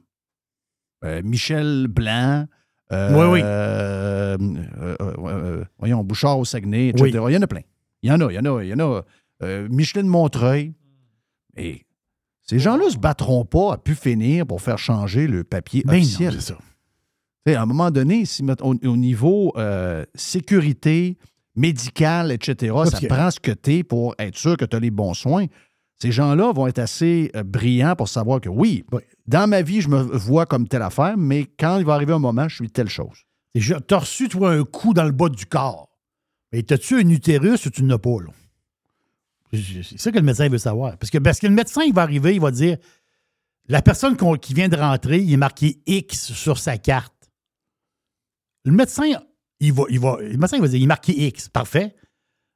Euh, Michel Blanc. Euh, Oui, oui. euh, euh, euh, voyons, Bouchard au Saguenay, etc. Oui. Il y en a plein. Il y en a, il y en a, il y en a. Euh, Micheline Montreuil. Et ces gens-là ne se battront pas à pu finir pour faire changer le papier non, officiel. c'est ça. À un moment donné, si, au, au niveau sécurité, médicale, etc., Parce ça que- prend ce que tu es pour être sûr que tu as les bons soins. Ces gens-là vont être assez euh, brillants pour savoir que oui, Oui. dans ma vie, je me vois comme telle affaire, mais quand il va arriver un moment, je suis telle chose. Tu as reçu, toi, un coup dans le bas du corps. Mais t'as-tu un utérus ou tu n'as pas, là? C'est ça que le médecin veut savoir. Parce que, parce que le médecin, il va arriver, il va dire la personne qui vient de rentrer, il est marqué X sur sa carte. Le médecin, il va, il va, le médecin, il va dire il est marqué X. Parfait.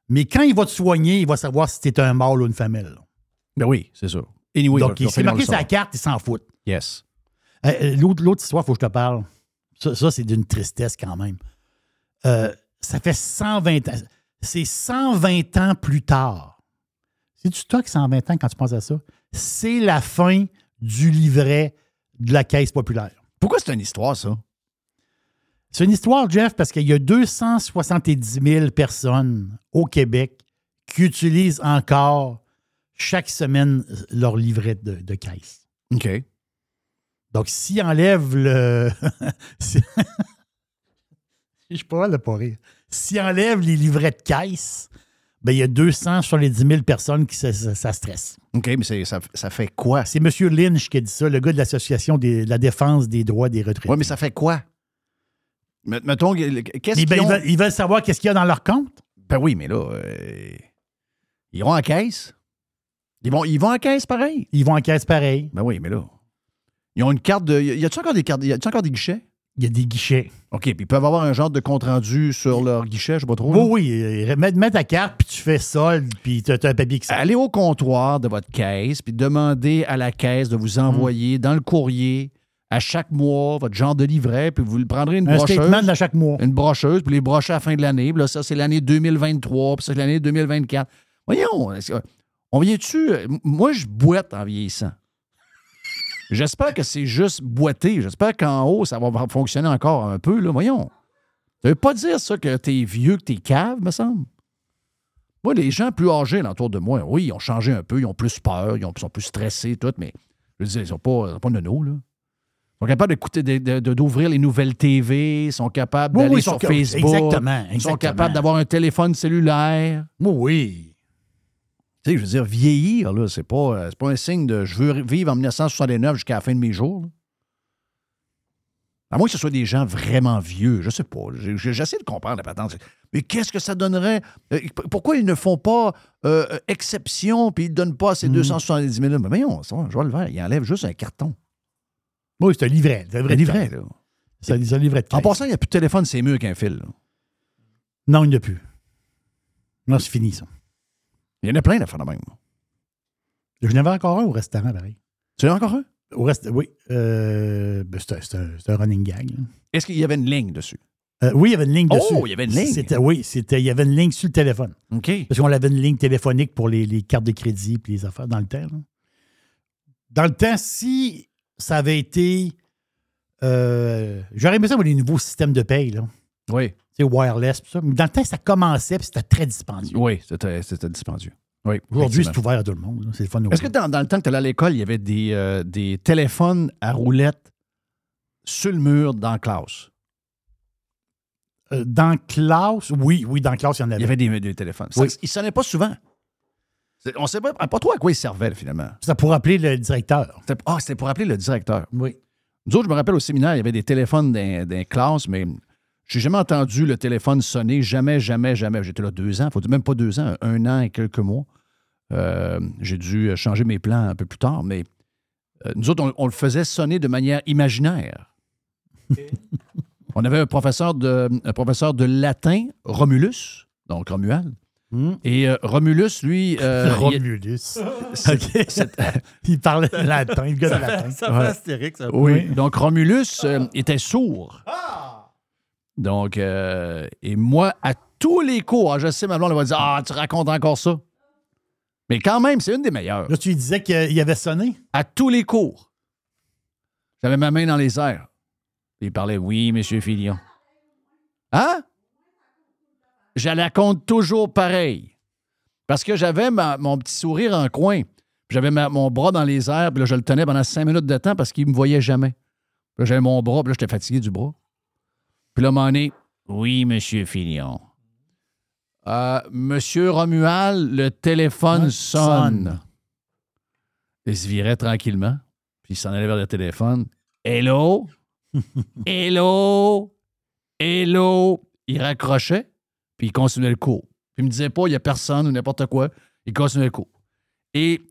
Mais quand il va te soigner, il va savoir si tu es un mâle ou une femelle. Ben oui, c'est ça. Anyway, Donc, il s'est marqué sa carte, il s'en fout. Yes. Euh, euh, L'autre l'autre histoire, il faut que je te parle. Ça, ça, c'est d'une tristesse quand même. Euh, ça fait 120 ans. C'est 120 ans plus tard. C'est du stock 120 ans quand tu penses à ça? C'est la fin du livret de la Caisse populaire. Pourquoi c'est une histoire, ça? C'est une histoire, Jeff, parce qu'il y a 270 000 personnes au Québec qui utilisent encore chaque semaine leur livret de, de caisse. OK. Donc, s'il enlève le. [LAUGHS] si- [LAUGHS] Je suis pas pas rire. S'il enlève les livrets de caisse, ben, il y a 200 sur les 10 000 personnes qui ça, ça- ça stresse. OK, mais ça, ça fait quoi? C'est M. Lynch qui a dit ça, le gars de l'Association de la défense des droits des retraités. Oui, mais ça fait quoi? Met- Mettons, qu'est-ce ben, ils, ont? veulent, ils veulent savoir qu'est-ce qu'il y a dans leur compte. Ben oui, mais là, euh, ils vont en caisse? Ils vont, ils vont en caisse pareil. Ils vont en caisse pareil. Ben oui, mais là. Ils ont une carte de. Y a-tu encore des cartes? Y a-tu encore des guichets? Il y a des guichets. OK, puis ils peuvent avoir un genre de compte-rendu sur leur guichet, je sais pas trop. Oui, oui. euh, Mets, mets ta carte, puis tu fais solde, puis tu as, un papier qui sort. Allez au comptoir de votre caisse, puis demandez à la caisse de Mm. vous envoyer dans le courrier à chaque mois votre genre de livret, puis vous le prendrez une Un brocheuse. statement de chaque mois. Une brocheuse, puis les brocher à la fin de l'année. Puis là, ça, c'est l'année 2023, puis ça, c'est l'année 2024. Voyons, on vient-tu. Moi, je boite en vieillissant. J'espère que c'est juste boiter. J'espère qu'en haut, ça va fonctionner encore un peu. Là. Voyons. Ça veut pas dire ça que t'es vieux, que t'es cave, me semble. Moi, les gens plus âgés autour de moi, oui, ils ont changé un peu, ils ont plus peur, ils ont- sont plus stressés, tout, mais je veux dire, ils sont pas, ils sont pas nono, là. Ils sont capables d'écouter, d'ouvrir les nouvelles TV, ils sont capables Oui, d'aller oui, sur sont Facebook. exactement, Ils sont capables d'avoir un téléphone cellulaire. Oui, oui. Tu sais, je veux dire, vieillir, là, c'est pas, euh, c'est pas un signe de je veux vivre en 1969 jusqu'à la fin de mes jours. là. À moins que ce soit des gens vraiment vieux, je sais pas. J'essaie de comprendre la patente. Mais qu'est-ce que ça donnerait? Euh, Pourquoi ils ne font pas euh, exception puis ils ne donnent pas ces 270 000 Mais voyons, le faire. Ils enlèvent juste un carton. Oui, c'est un livret. C'est un livret, là. C'est un, livret de En passant, il n'y a plus de téléphone, c'est mieux qu'un fil. là. Non, il n'y a plus. Non, c'est fini, ça. Il y en a plein d'affaires de même. Je n'avais encore un au restaurant, pareil. Tu en as encore un? Au reste, oui. Euh, ben, c'est un, un- running gag. Est-ce qu'il y avait une ligne dessus? Euh, oui, il y avait une ligne Oh, dessus. il y avait une ligne. Oui, c'était, il y avait une ligne sur le téléphone. OK. Parce qu'on avait une ligne téléphonique pour les, les cartes de crédit et les affaires dans le temps. là. Dans le temps, si ça avait été. euh, j'aurais aimé ça pour les nouveaux systèmes de paye, là. Oui. Sais, wireless, tout ça. Mais dans le temps, ça commençait puis c'était très dispendieux. Oui, c'était c'était dispendieux. Oui, Aujourd'hui, c'est ouvert à tout le monde. C'est le fun. Est-ce que dans, dans le temps que tu allais à l'école, il y avait des, euh, des téléphones à roulettes sur le mur dans la classe? Euh, dans classe, oui, oui, dans classe, il y en avait. Il y avait des, des téléphones. Ça. Ils ne sonnaient pas souvent. C'est- On ne sait pas, pas trop à quoi ils servaient, finalement. C'était pour appeler le directeur. Ah, c'était pour appeler le directeur. Oui. Nous autres, je me rappelle au séminaire, il y avait des téléphones les classes, mais j'ai jamais entendu le téléphone sonner. Jamais, jamais, jamais. J'étais là deux ans, faut dire même pas deux ans, un an et quelques mois. Euh, j'ai dû changer mes plans un peu plus tard, mais euh, nous autres, on, on le faisait sonner de manière imaginaire. [LAUGHS] on avait un professeur de, un professeur de latin, Romulus, donc Romuald. Et euh, Romulus, lui. euh, il- Romulus. [LAUGHS] OK. il parlait latin, le gars de latin. Ça fait Astérix, un peu. Oui. Donc, Romulus euh, était sourd. Donc, euh, et moi, à tous les cours, ah, je sais, ma blonde elle va dire Ah, tu racontes encore ça. Mais quand même, c'est une des meilleures. Là, tu lui disais qu'il avait sonné? À tous les cours. J'avais ma main dans les airs. Il parlait Oui, monsieur Filion. Hein? Je la compte toujours pareil. Parce que j'avais mon petit sourire en coin. J'avais mon bras dans les airs, puis là, je le tenais pendant cinq minutes de temps parce qu'il ne me voyait jamais. J'avais mon bras, puis là, j'étais fatigué du bras. Puis là, donné, oui, monsieur Filion. Euh, monsieur Romuald, le téléphone sonne. Il se virait tranquillement, puis il s'en allait vers le téléphone. Hello? [LAUGHS] Hello? Hello? Il raccrochait, puis il continuait le cours. Puis il me disait pas, il n'y a personne ou n'importe quoi. Il continuait le cours. Et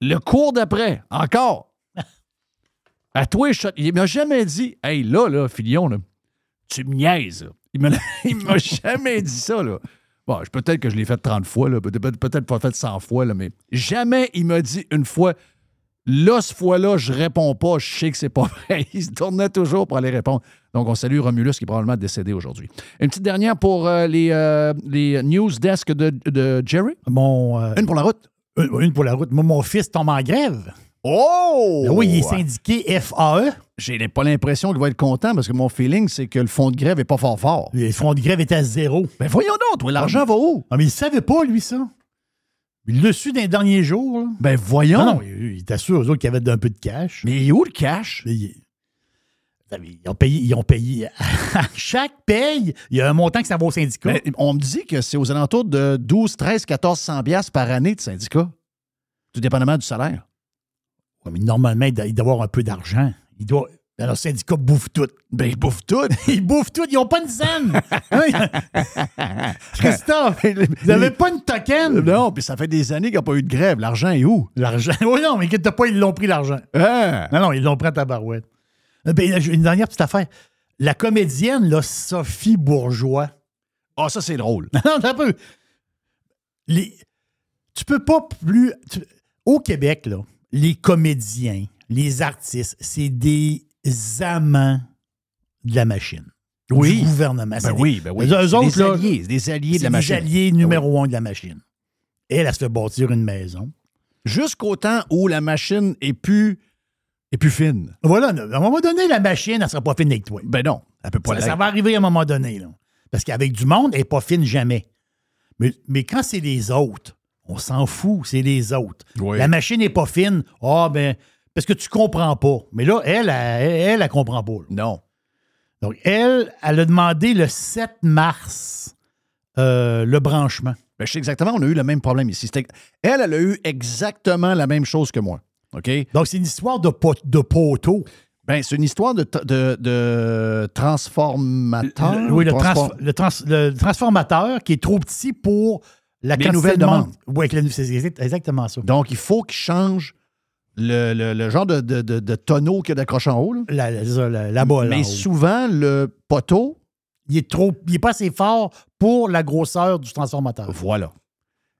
le cours d'après, encore, [LAUGHS] à toi, il m'a jamais dit, hey, là, là, Filion, là, tu me niaises. là. Il [LAUGHS] il m'a [LAUGHS] jamais dit ça, là. Bon, peut-être que je l'ai fait 30 fois, peut-être, pas fait 100 fois, là, mais jamais il m'a dit une fois, là, ce fois-là, je réponds pas, je sais que c'est pas [LAUGHS] vrai. Il se tournait toujours pour aller répondre. Donc, on salue Romulus qui est probablement décédé aujourd'hui. Une petite dernière pour euh, les, euh, les news desk de, de Jerry. Mon, euh, Une pour la route. une, une pour la route. Moi, mon fils tombe en grève. Oh! Ben oui, il est syndiqué FAE. J'ai pas l'impression qu'il va être content parce que mon feeling, c'est que le fond de grève est pas fort fort. Le front de grève était à zéro. Ben voyons donc, toi, l'argent va où? Ah, mais il savait pas, lui, ça. Il l'a su dans les derniers jours. là. Ben voyons. Non, non, il sûr, eux autres, qu'il y avait un peu de cash. Mais il est où le cash? Il- Ils ont payé, ils ont payé. [LAUGHS] À chaque paye, il y a un montant que ça va au syndicat. Ben, on me dit que c'est aux alentours de 12, 13, 1400 piastres par année de syndicat. Tout dépendamment du salaire. Ouais, mais normalement, avoir un peu d'argent. Il doit. Alors, le syndicat bouffe tout. Ben, ils bouffent tout. [LAUGHS] Ils bouffent tout. Ils n'ont pas une scène. Hein? [LAUGHS] Christophe, vous n'avez pas une token? Non, puis ça fait des années qu'il n'y a pas eu de grève. L'argent est où? L'argent. [LAUGHS] Oui, non, mais inquiète pas, ils l'ont pris, l'argent. Hein? Non, non, ils l'ont pris à ta barouette. Euh, ben, une dernière petite affaire. La comédienne, là, Sophie Bourgeois. Ah, ça, c'est drôle. non, t'as un peu. Les, tu peux pas plus. tu- au Québec, là, les comédiens, les artistes, c'est des amants de la machine. Oui. Du gouvernement. C'est Ben des- oui, ben oui. Eux C'est autres, des alliés, des alliés de la machine. des alliés numéro un de la machine. Elle, elle se fait bâtir une maison. Jusqu'au temps où la machine est plus, est plus fine. Voilà, à un moment donné, la machine, elle sera pas fine avec toi. Ben non, elle peut pas Ça, ça va arriver à un moment donné. Là. Parce qu'avec du monde, elle n'est pas fine jamais. Mais, mais quand c'est les autres, on s'en fout, c'est les autres. Oui. La machine n'est pas fine. Ah, ben, parce que tu comprends pas. Mais là, elle, elle, elle, elle, comprend pas. là. Non. Donc, elle, elle a demandé le 7 mars euh, le branchement. Ben, je sais exactement, on a eu le même problème ici. Elle, elle a eu exactement la même chose que moi. OK? Donc, c'est une histoire de, pot- de poteau. Ben, c'est une histoire de, de, de transformateur. Le- oui, le, Transform- trans- le trans- le transformateur qui est trop petit pour la Les nouvelles demandes. Oui, avec la- c'est exact- exactement ça. Donc, il faut qu'il change le, le- le genre de, de, de- de tonneau qu'il y a d'accroche en haut. là. La, la, la- Mais en haut. souvent, le poteau, il est trop, il est pas assez fort pour la grosseur du transformateur. voilà.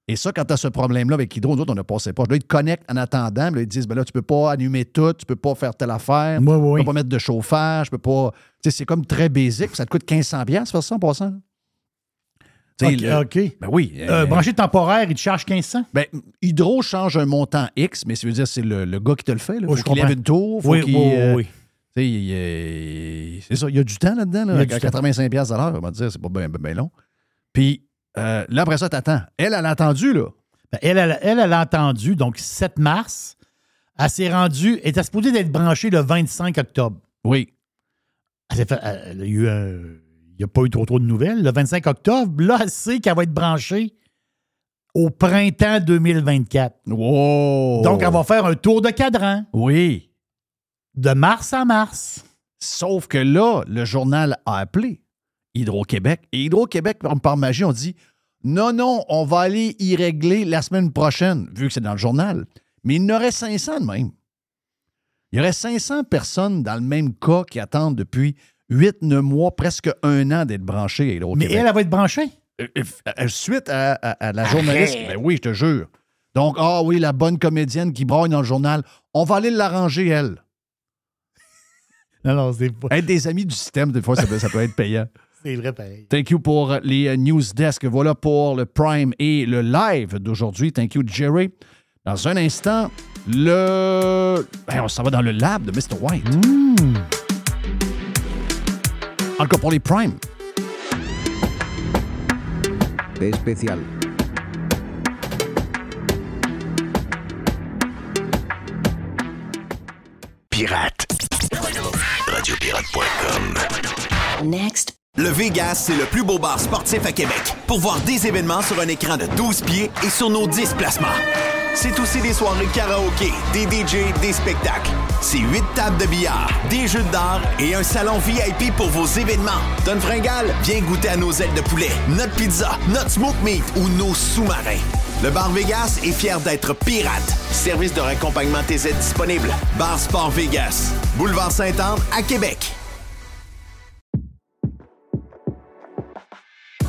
Et ça, quand tu as ce problème-là avec Hydro, nous autres, on ne passait pas. Là, ils te connectent en attendant. là, ils disent, ben là, tu peux pas allumer tout, tu peux pas faire telle affaire, Oui, tu oui. peux pas mettre de chauffage, tu peux pas... Tu sais, c'est comme très basique. Ça te coûte 1500 pièces faire ça en passant. OK. le-. Ben oui. Euh, euh, branché temporaire, il te charge 1500. Ben, Hydro change un montant X, mais ça veut dire que c'est le, le gars qui te le fait. Il Oui, faut je qu'il lève comprends. une tour. Faut Oui, oui, oui, euh, oui. il, euh, c'est ça, il y a du temps là-dedans. Il Là, a à du temps. 85 pièces à l'heure, on va dire, c'est pas bien long. Puis là, après ça, t'attends. Elle, elle a entendu, là. Ben, elle, elle, elle, elle a entendu, donc 7 mars, elle s'est rendue, elle était supposée d'être branchée le 25 octobre. Oui. Elle s'est fait- elle a eu un- il n'y a pas eu trop trop de nouvelles. Le 25 octobre, là, elle sait qu'elle va être branchée au printemps 2024. Wow! Donc, elle va faire un tour de cadran Oui. de mars à mars. Sauf que là, le journal a appelé Hydro-Québec. Et Hydro-Québec, par, par magie, on dit non, non, on va aller y régler la semaine prochaine, vu que c'est dans le journal. Mais il y en aurait 500 de même. Il y aurait 500 personnes dans le même cas qui attendent depuis 8-9 mois, presque un an d'être branchées à Mais elle, elle va être branchée? Euh, euh, euh, Suite à, à- à la journaliste, ben oui, je te jure. Donc, ah oui, la bonne comédienne qui braille dans le journal, on va aller l'arranger, elle. [LAUGHS] Non, non, c'est pas. Être des amis du système, des fois, ça peut, ça peut être payant. [LAUGHS] C'est vrai, pareil. Thank you pour les news desk. Voilà pour le Prime et le live d'aujourd'hui. Thank you, Jerry. Dans un instant, le. Ben, on s'en va dans le lab de Mr. White. Encore pour les Prime. Especial. Pirate. Radiopirate.com. Next. Le Vegas, c'est le plus beau bar sportif à Québec. Pour voir des événements sur un écran de 12 pieds et sur nos 10 placements. C'est aussi des soirées karaoké, des DJ, des spectacles. C'est 8 tables de billard, des jeux d'art et un salon VIP pour vos événements. Don Fringal, viens goûter à nos ailes de poulet, notre pizza, notre smoke meat ou nos sous-marins. Le Bar Vegas est fier d'être pirate. Service de raccompagnement TZ disponible. Bar Sport Vegas. Boulevard Sainte-Anne à Québec.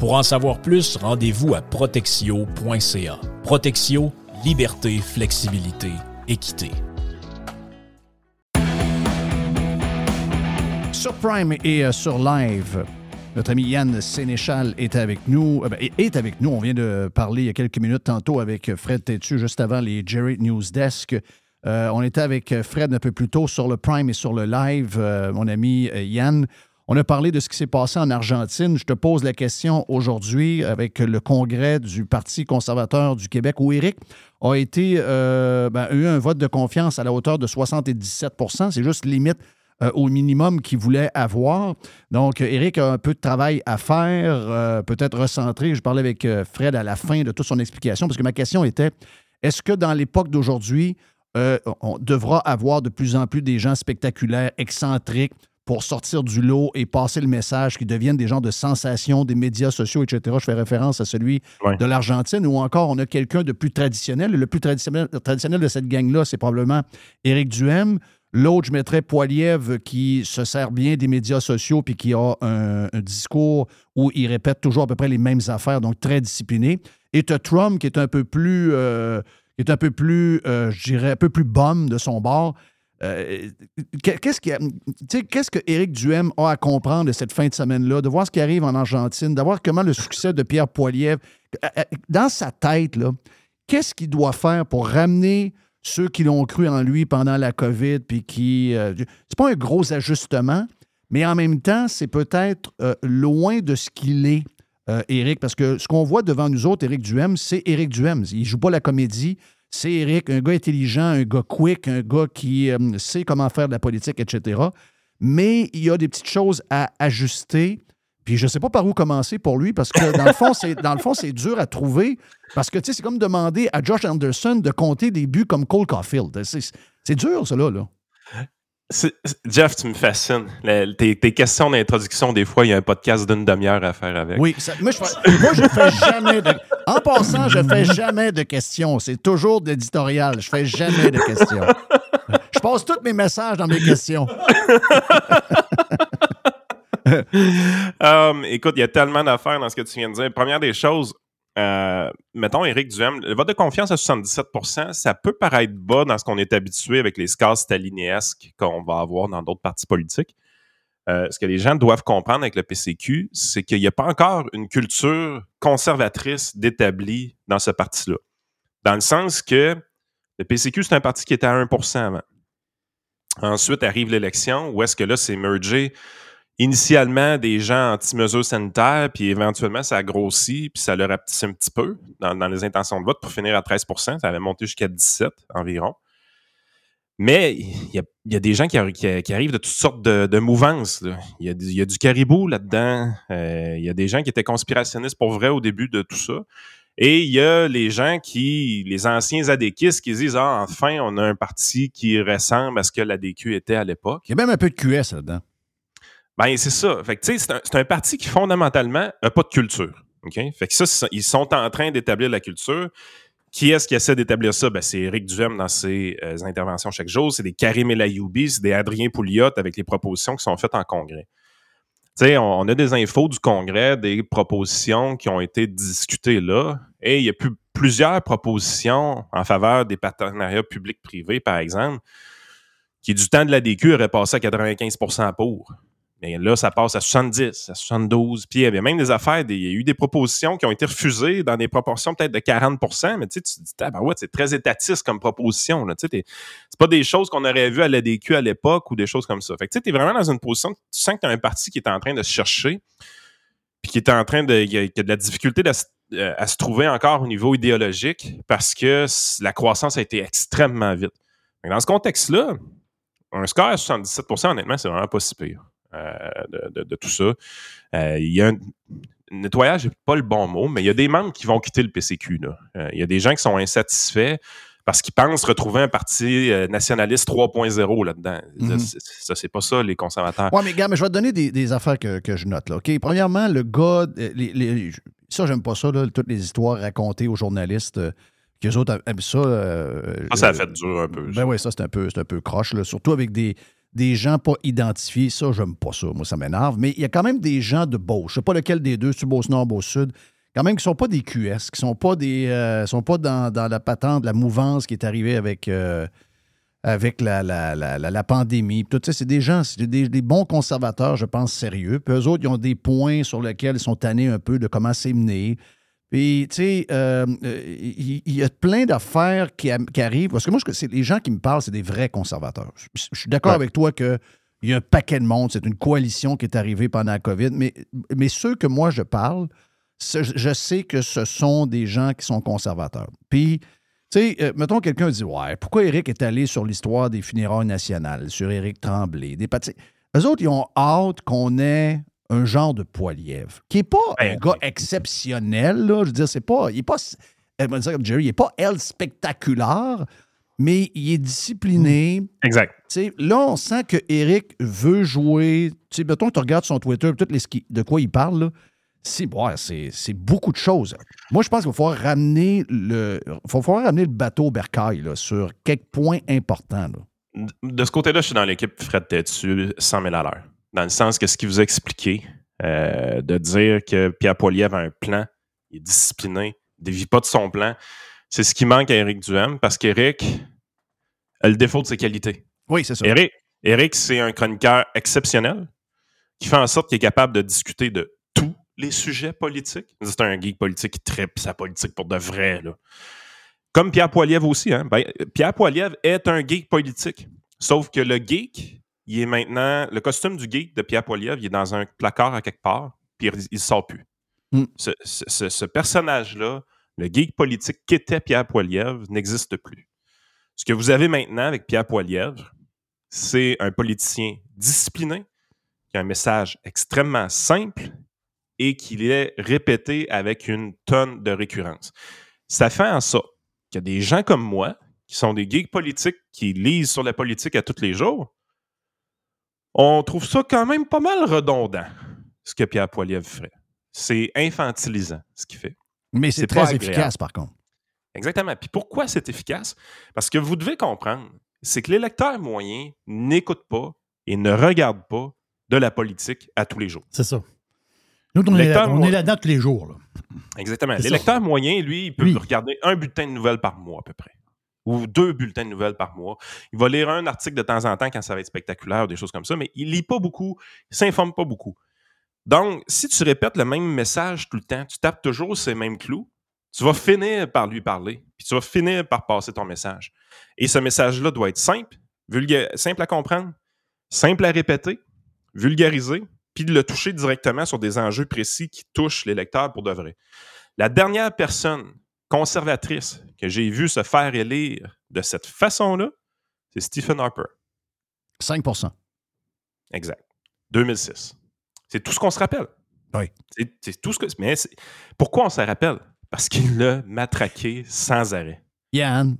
Pour en savoir plus, rendez-vous à protexio.ca. Protexio, liberté, flexibilité, équité. Sur Prime et euh, sur Live, notre ami Yann Sénéchal est avec nous. Euh, ben, est avec nous. On vient de parler il y a quelques minutes tantôt avec Fred Tétu, juste avant les Jerry News Desk. Euh, on était avec Fred un peu plus tôt sur le Prime et sur le Live, mon ami Yann. On a parlé de ce qui s'est passé en Argentine. Je te pose la question aujourd'hui avec le congrès du Parti conservateur du Québec où Éric a été euh, ben, eu un vote de confiance à la hauteur de 77% C'est juste limite euh, au minimum qu'il voulait avoir. Donc, Éric a un peu de travail à faire, euh, peut-être recentrer. Je parlais avec Fred à la fin de toute son explication parce que ma question était est-ce que dans l'époque d'aujourd'hui, on devra avoir de plus en plus des gens spectaculaires, excentriques, pour sortir du lot et passer le message, qui deviennent des gens de sensation des médias sociaux, etc. Je fais référence à celui de l'Argentine, ou encore on a quelqu'un de plus traditionnel. Le plus traditionnel, traditionnel de cette gang-là, c'est probablement Éric Duhem. L'autre, je mettrais Poiliev, qui se sert bien des médias sociaux puis qui a un, discours où il répète toujours à peu près les mêmes affaires, donc très discipliné. Et tu Trump, qui est un peu plus, euh, qui est un peu plus, euh, je dirais, un peu plus bum de son bord. Euh, qu'est-ce, qu'est-ce que Duhem a à comprendre de cette fin de semaine-là, de voir ce qui arrive en Argentine, de voir comment le succès de Pierre Poilievre, euh, euh, dans sa tête, qu'est-ce qu'il doit faire pour ramener ceux qui l'ont cru en lui pendant la COVID, puis qui. c'est pas un gros ajustement, mais en même temps, c'est peut-être loin de ce qu'il est, Éric, parce que ce qu'on voit devant nous autres, Éric Duhem, c'est Éric Duhem. Il joue pas la comédie c'est Eric, un gars intelligent, un gars quick, un gars qui euh, sait comment faire de la politique, etc. Mais il y a des petites choses à ajuster. Puis je ne sais pas par où commencer pour lui, parce que dans le fond, c'est, c'est dur à trouver. Parce que c'est comme demander à Josh Anderson de compter des buts comme Cole Caulfield. C'est, dur, cela, là. Jeff, tu me fascines. tes, questions d'introduction, des fois, il y a un podcast d'une demi-heure à faire avec. Oui, moi, je, fais jamais de. En passant, je fais jamais de questions. C'est toujours d'éditorial. Je fais jamais de questions. Je passe tous mes messages dans mes questions. Um, [LAUGHS] écoute, il y a tellement d'affaires dans ce que tu viens de dire. Première des choses, euh, mettons, Éric Duhem, le vote de confiance à 77% ça peut paraître bas dans ce qu'on est habitué avec les scores stalinesques qu'on va avoir dans d'autres partis politiques. Euh, ce que les gens doivent comprendre avec le PCQ, c'est qu'il n'y a pas encore une culture conservatrice d'établi dans ce parti-là. Dans le sens que le PCQ, c'est un parti qui était à 1% avant. Ensuite arrive l'élection, où est-ce que là, c'est mergé initialement des gens anti-mesures sanitaires, puis éventuellement, ça a grossi, puis ça le rapetissé un petit peu dans, les intentions de vote pour finir à 13% Ça avait monté jusqu'à 17 environ. Mais il y a, des gens qui, arrivent de toutes sortes de, mouvances. Il y, a, du caribou là-dedans. Euh, il y a des gens qui étaient conspirationnistes pour vrai au début de tout ça. Et il y a les gens qui, les anciens adéquistes, qui disent Ah, enfin, on a un parti qui ressemble à ce que l'ADQ était à l'époque. Il y a même un peu de QS là-dedans. Ben, c'est ça. Fait c'est un, parti qui, fondamentalement, n'a pas de culture. Fait que ça, ils sont en train d'établir la culture. Qui est-ce qui essaie d'établir ça? Ben, c'est Éric Duhem dans ses euh, interventions chaque jour. C'est des Karim Elayoubi, c'est des Adrien Pouliot avec les propositions qui sont faites en congrès. On, a des infos du congrès, des propositions qui ont été discutées là. Et il y a plus, plusieurs propositions en faveur des partenariats publics-privés, par exemple, qui, du temps de la DQ, auraient passé à 95 pour. Mais là, ça passe à 70, à 72. Puis il y avait même des affaires, il y a eu des propositions qui ont été refusées dans des proportions peut-être de 40% mais tu sais, tu te dis, ah, ben ouais, c'est très étatiste comme proposition. Tu sais, c'est pas des choses qu'on aurait vues à l'ADQ à l'époque ou des choses comme ça. Fait que tu es vraiment dans une position, tu sens que tu as un parti qui est en train de se chercher, puis qui est en train de, qui a, de la difficulté euh, à se trouver encore au niveau idéologique parce que la croissance a été extrêmement vite. Dans ce contexte-là, un score à 77% honnêtement, c'est vraiment pas si pire. Euh, de, tout ça. Euh, il y a un nettoyage n'est pas le bon mot, mais il y a des membres qui vont quitter le PCQ. Euh, il y a des gens qui sont insatisfaits parce qu'ils pensent retrouver un parti nationaliste 3.0 là-dedans. Mhm. Ça, c'est pas ça, les conservateurs. Oui, mais gars, mais je vais te donner des, affaires que, je note. Là, Premièrement, le gars, les, ça, j'aime pas ça, toutes les histoires racontées aux journalistes. qu'eux autres aiment ça. ça, ça a fait dur un peu. Ben oui, ça, c'est un peu, un peu croche. Surtout avec des, des gens pas identifiés. Ça, j'aime pas ça. Moi, ça m'énerve. Mais il y a quand même des gens de beau. Je sais pas lequel des deux, tu Beauce Nord, Beauce Sud, quand même qui sont pas des QS, qui sont pas des. euh, sont pas dans, la patente, la mouvance qui est arrivée avec. euh, avec la, la, la, la- pandémie. Tout ça, c'est des gens, c'est des, des bons conservateurs, je pense, sérieux. Puis eux autres, ils ont des points sur lesquels ils sont tannés un peu de comment c'est mené. Puis, tu sais, euh, euh, il y, a plein d'affaires qui, arrivent. Parce que moi, je- c'est les gens qui me parlent, c'est des vrais conservateurs. Je, je suis d'accord Ouais. avec toi que il y a un paquet de monde. C'est une coalition qui est arrivée pendant la COVID. Mais, mais ceux que moi, je parle, je sais que ce sont des gens qui sont conservateurs. Puis, tu sais, euh, mettons, quelqu'un dit Ouais, pourquoi Éric est allé sur l'histoire des funérailles nationales, sur Éric Tremblay, des pat- Eux autres, ils ont hâte qu'on ait un genre de Poilièvre, qui n'est pas un gars exceptionnel, là. Je veux dire, c'est pas. Il n'est pas. Elle va dire comme Jerry, il n'est pas elle spectaculaire, mais il est discipliné. Exact. Tu sais, là, on sent que Eric veut jouer. Tu sais, mettons que tu regardes son Twitter, toutes les ski- de quoi il parle, là, c'est ouais, c'est- c'est beaucoup de choses. Moi, je pense qu'il va falloir ramener le, falloir ramener le bateau au bercail là, sur quelques points importants. là. De ce côté-là, je suis dans l'équipe Fred Tétu 100 000 à l'heure. Dans le sens que ce qu'il vous a expliqué, euh, de dire que Pierre Poilievre a un plan, il est discipliné, il ne dévie pas de son plan, c'est ce qui manque à Éric Duhem parce qu'Éric a le défaut de ses qualités. Oui, c'est ça. Éric, Éric, c'est un chroniqueur exceptionnel qui fait en sorte qu'il est capable de discuter de tous les sujets politiques. C'est un geek politique qui tripe sa politique pour de vrai. Là. Comme Pierre Poilievre aussi. Hein? Ben, Pierre Poilievre est un geek politique. Sauf que le geek, il est maintenant. Le costume du geek de Pierre Poilievre, il est dans un placard à quelque part, puis il ne sort plus. Hmm. Ce, ce- ce- ce personnage-là, le geek politique qu'était Pierre Poilievre, n'existe plus. Ce que vous avez maintenant avec Pierre Poilievre, c'est un politicien discipliné, qui a un message extrêmement simple et qui est répété avec une tonne de récurrence. Ça fait en sorte qu'il y a des gens comme moi, qui sont des geeks politiques, qui lisent sur la politique à tous les jours, on trouve ça quand même pas mal redondant, ce que Pierre Poilievre ferait. C'est infantilisant, ce qu'il fait. Mais c'est très efficace, par contre. Exactement. Puis pourquoi c'est efficace? Parce que vous devez comprendre, c'est que l'électeur moyen n'écoute pas et ne regarde pas de la politique à tous les jours. C'est ça. Nous, on est, là- on est là-dedans tous les jours. là. Exactement. L'électeur moyen, lui, il peut Lui. regarder un bulletin de nouvelles par mois à peu près. Ou deux bulletins de nouvelles par mois. Il va lire un article de temps en temps quand ça va être spectaculaire des choses comme ça, mais il lit pas beaucoup, il s'informe pas beaucoup. Donc, si tu répètes le même message tout le temps, tu tapes toujours ces mêmes clous, tu vas finir par lui parler, puis tu vas finir par passer ton message. Et ce message-là doit être simple, vulga- simple à comprendre, simple à répéter, vulgarisé, puis de le toucher directement sur des enjeux précis qui touchent les lecteurs pour de vrai. La dernière personne conservatrice que j'ai vue se faire élire de cette façon-là, c'est Stephen Harper. 5% Exact. 2006. C'est tout ce qu'on se rappelle. Oui. C'est, tout ce que. Mais pourquoi on se rappelle? Parce qu'il l'a matraqué sans arrêt. Yann,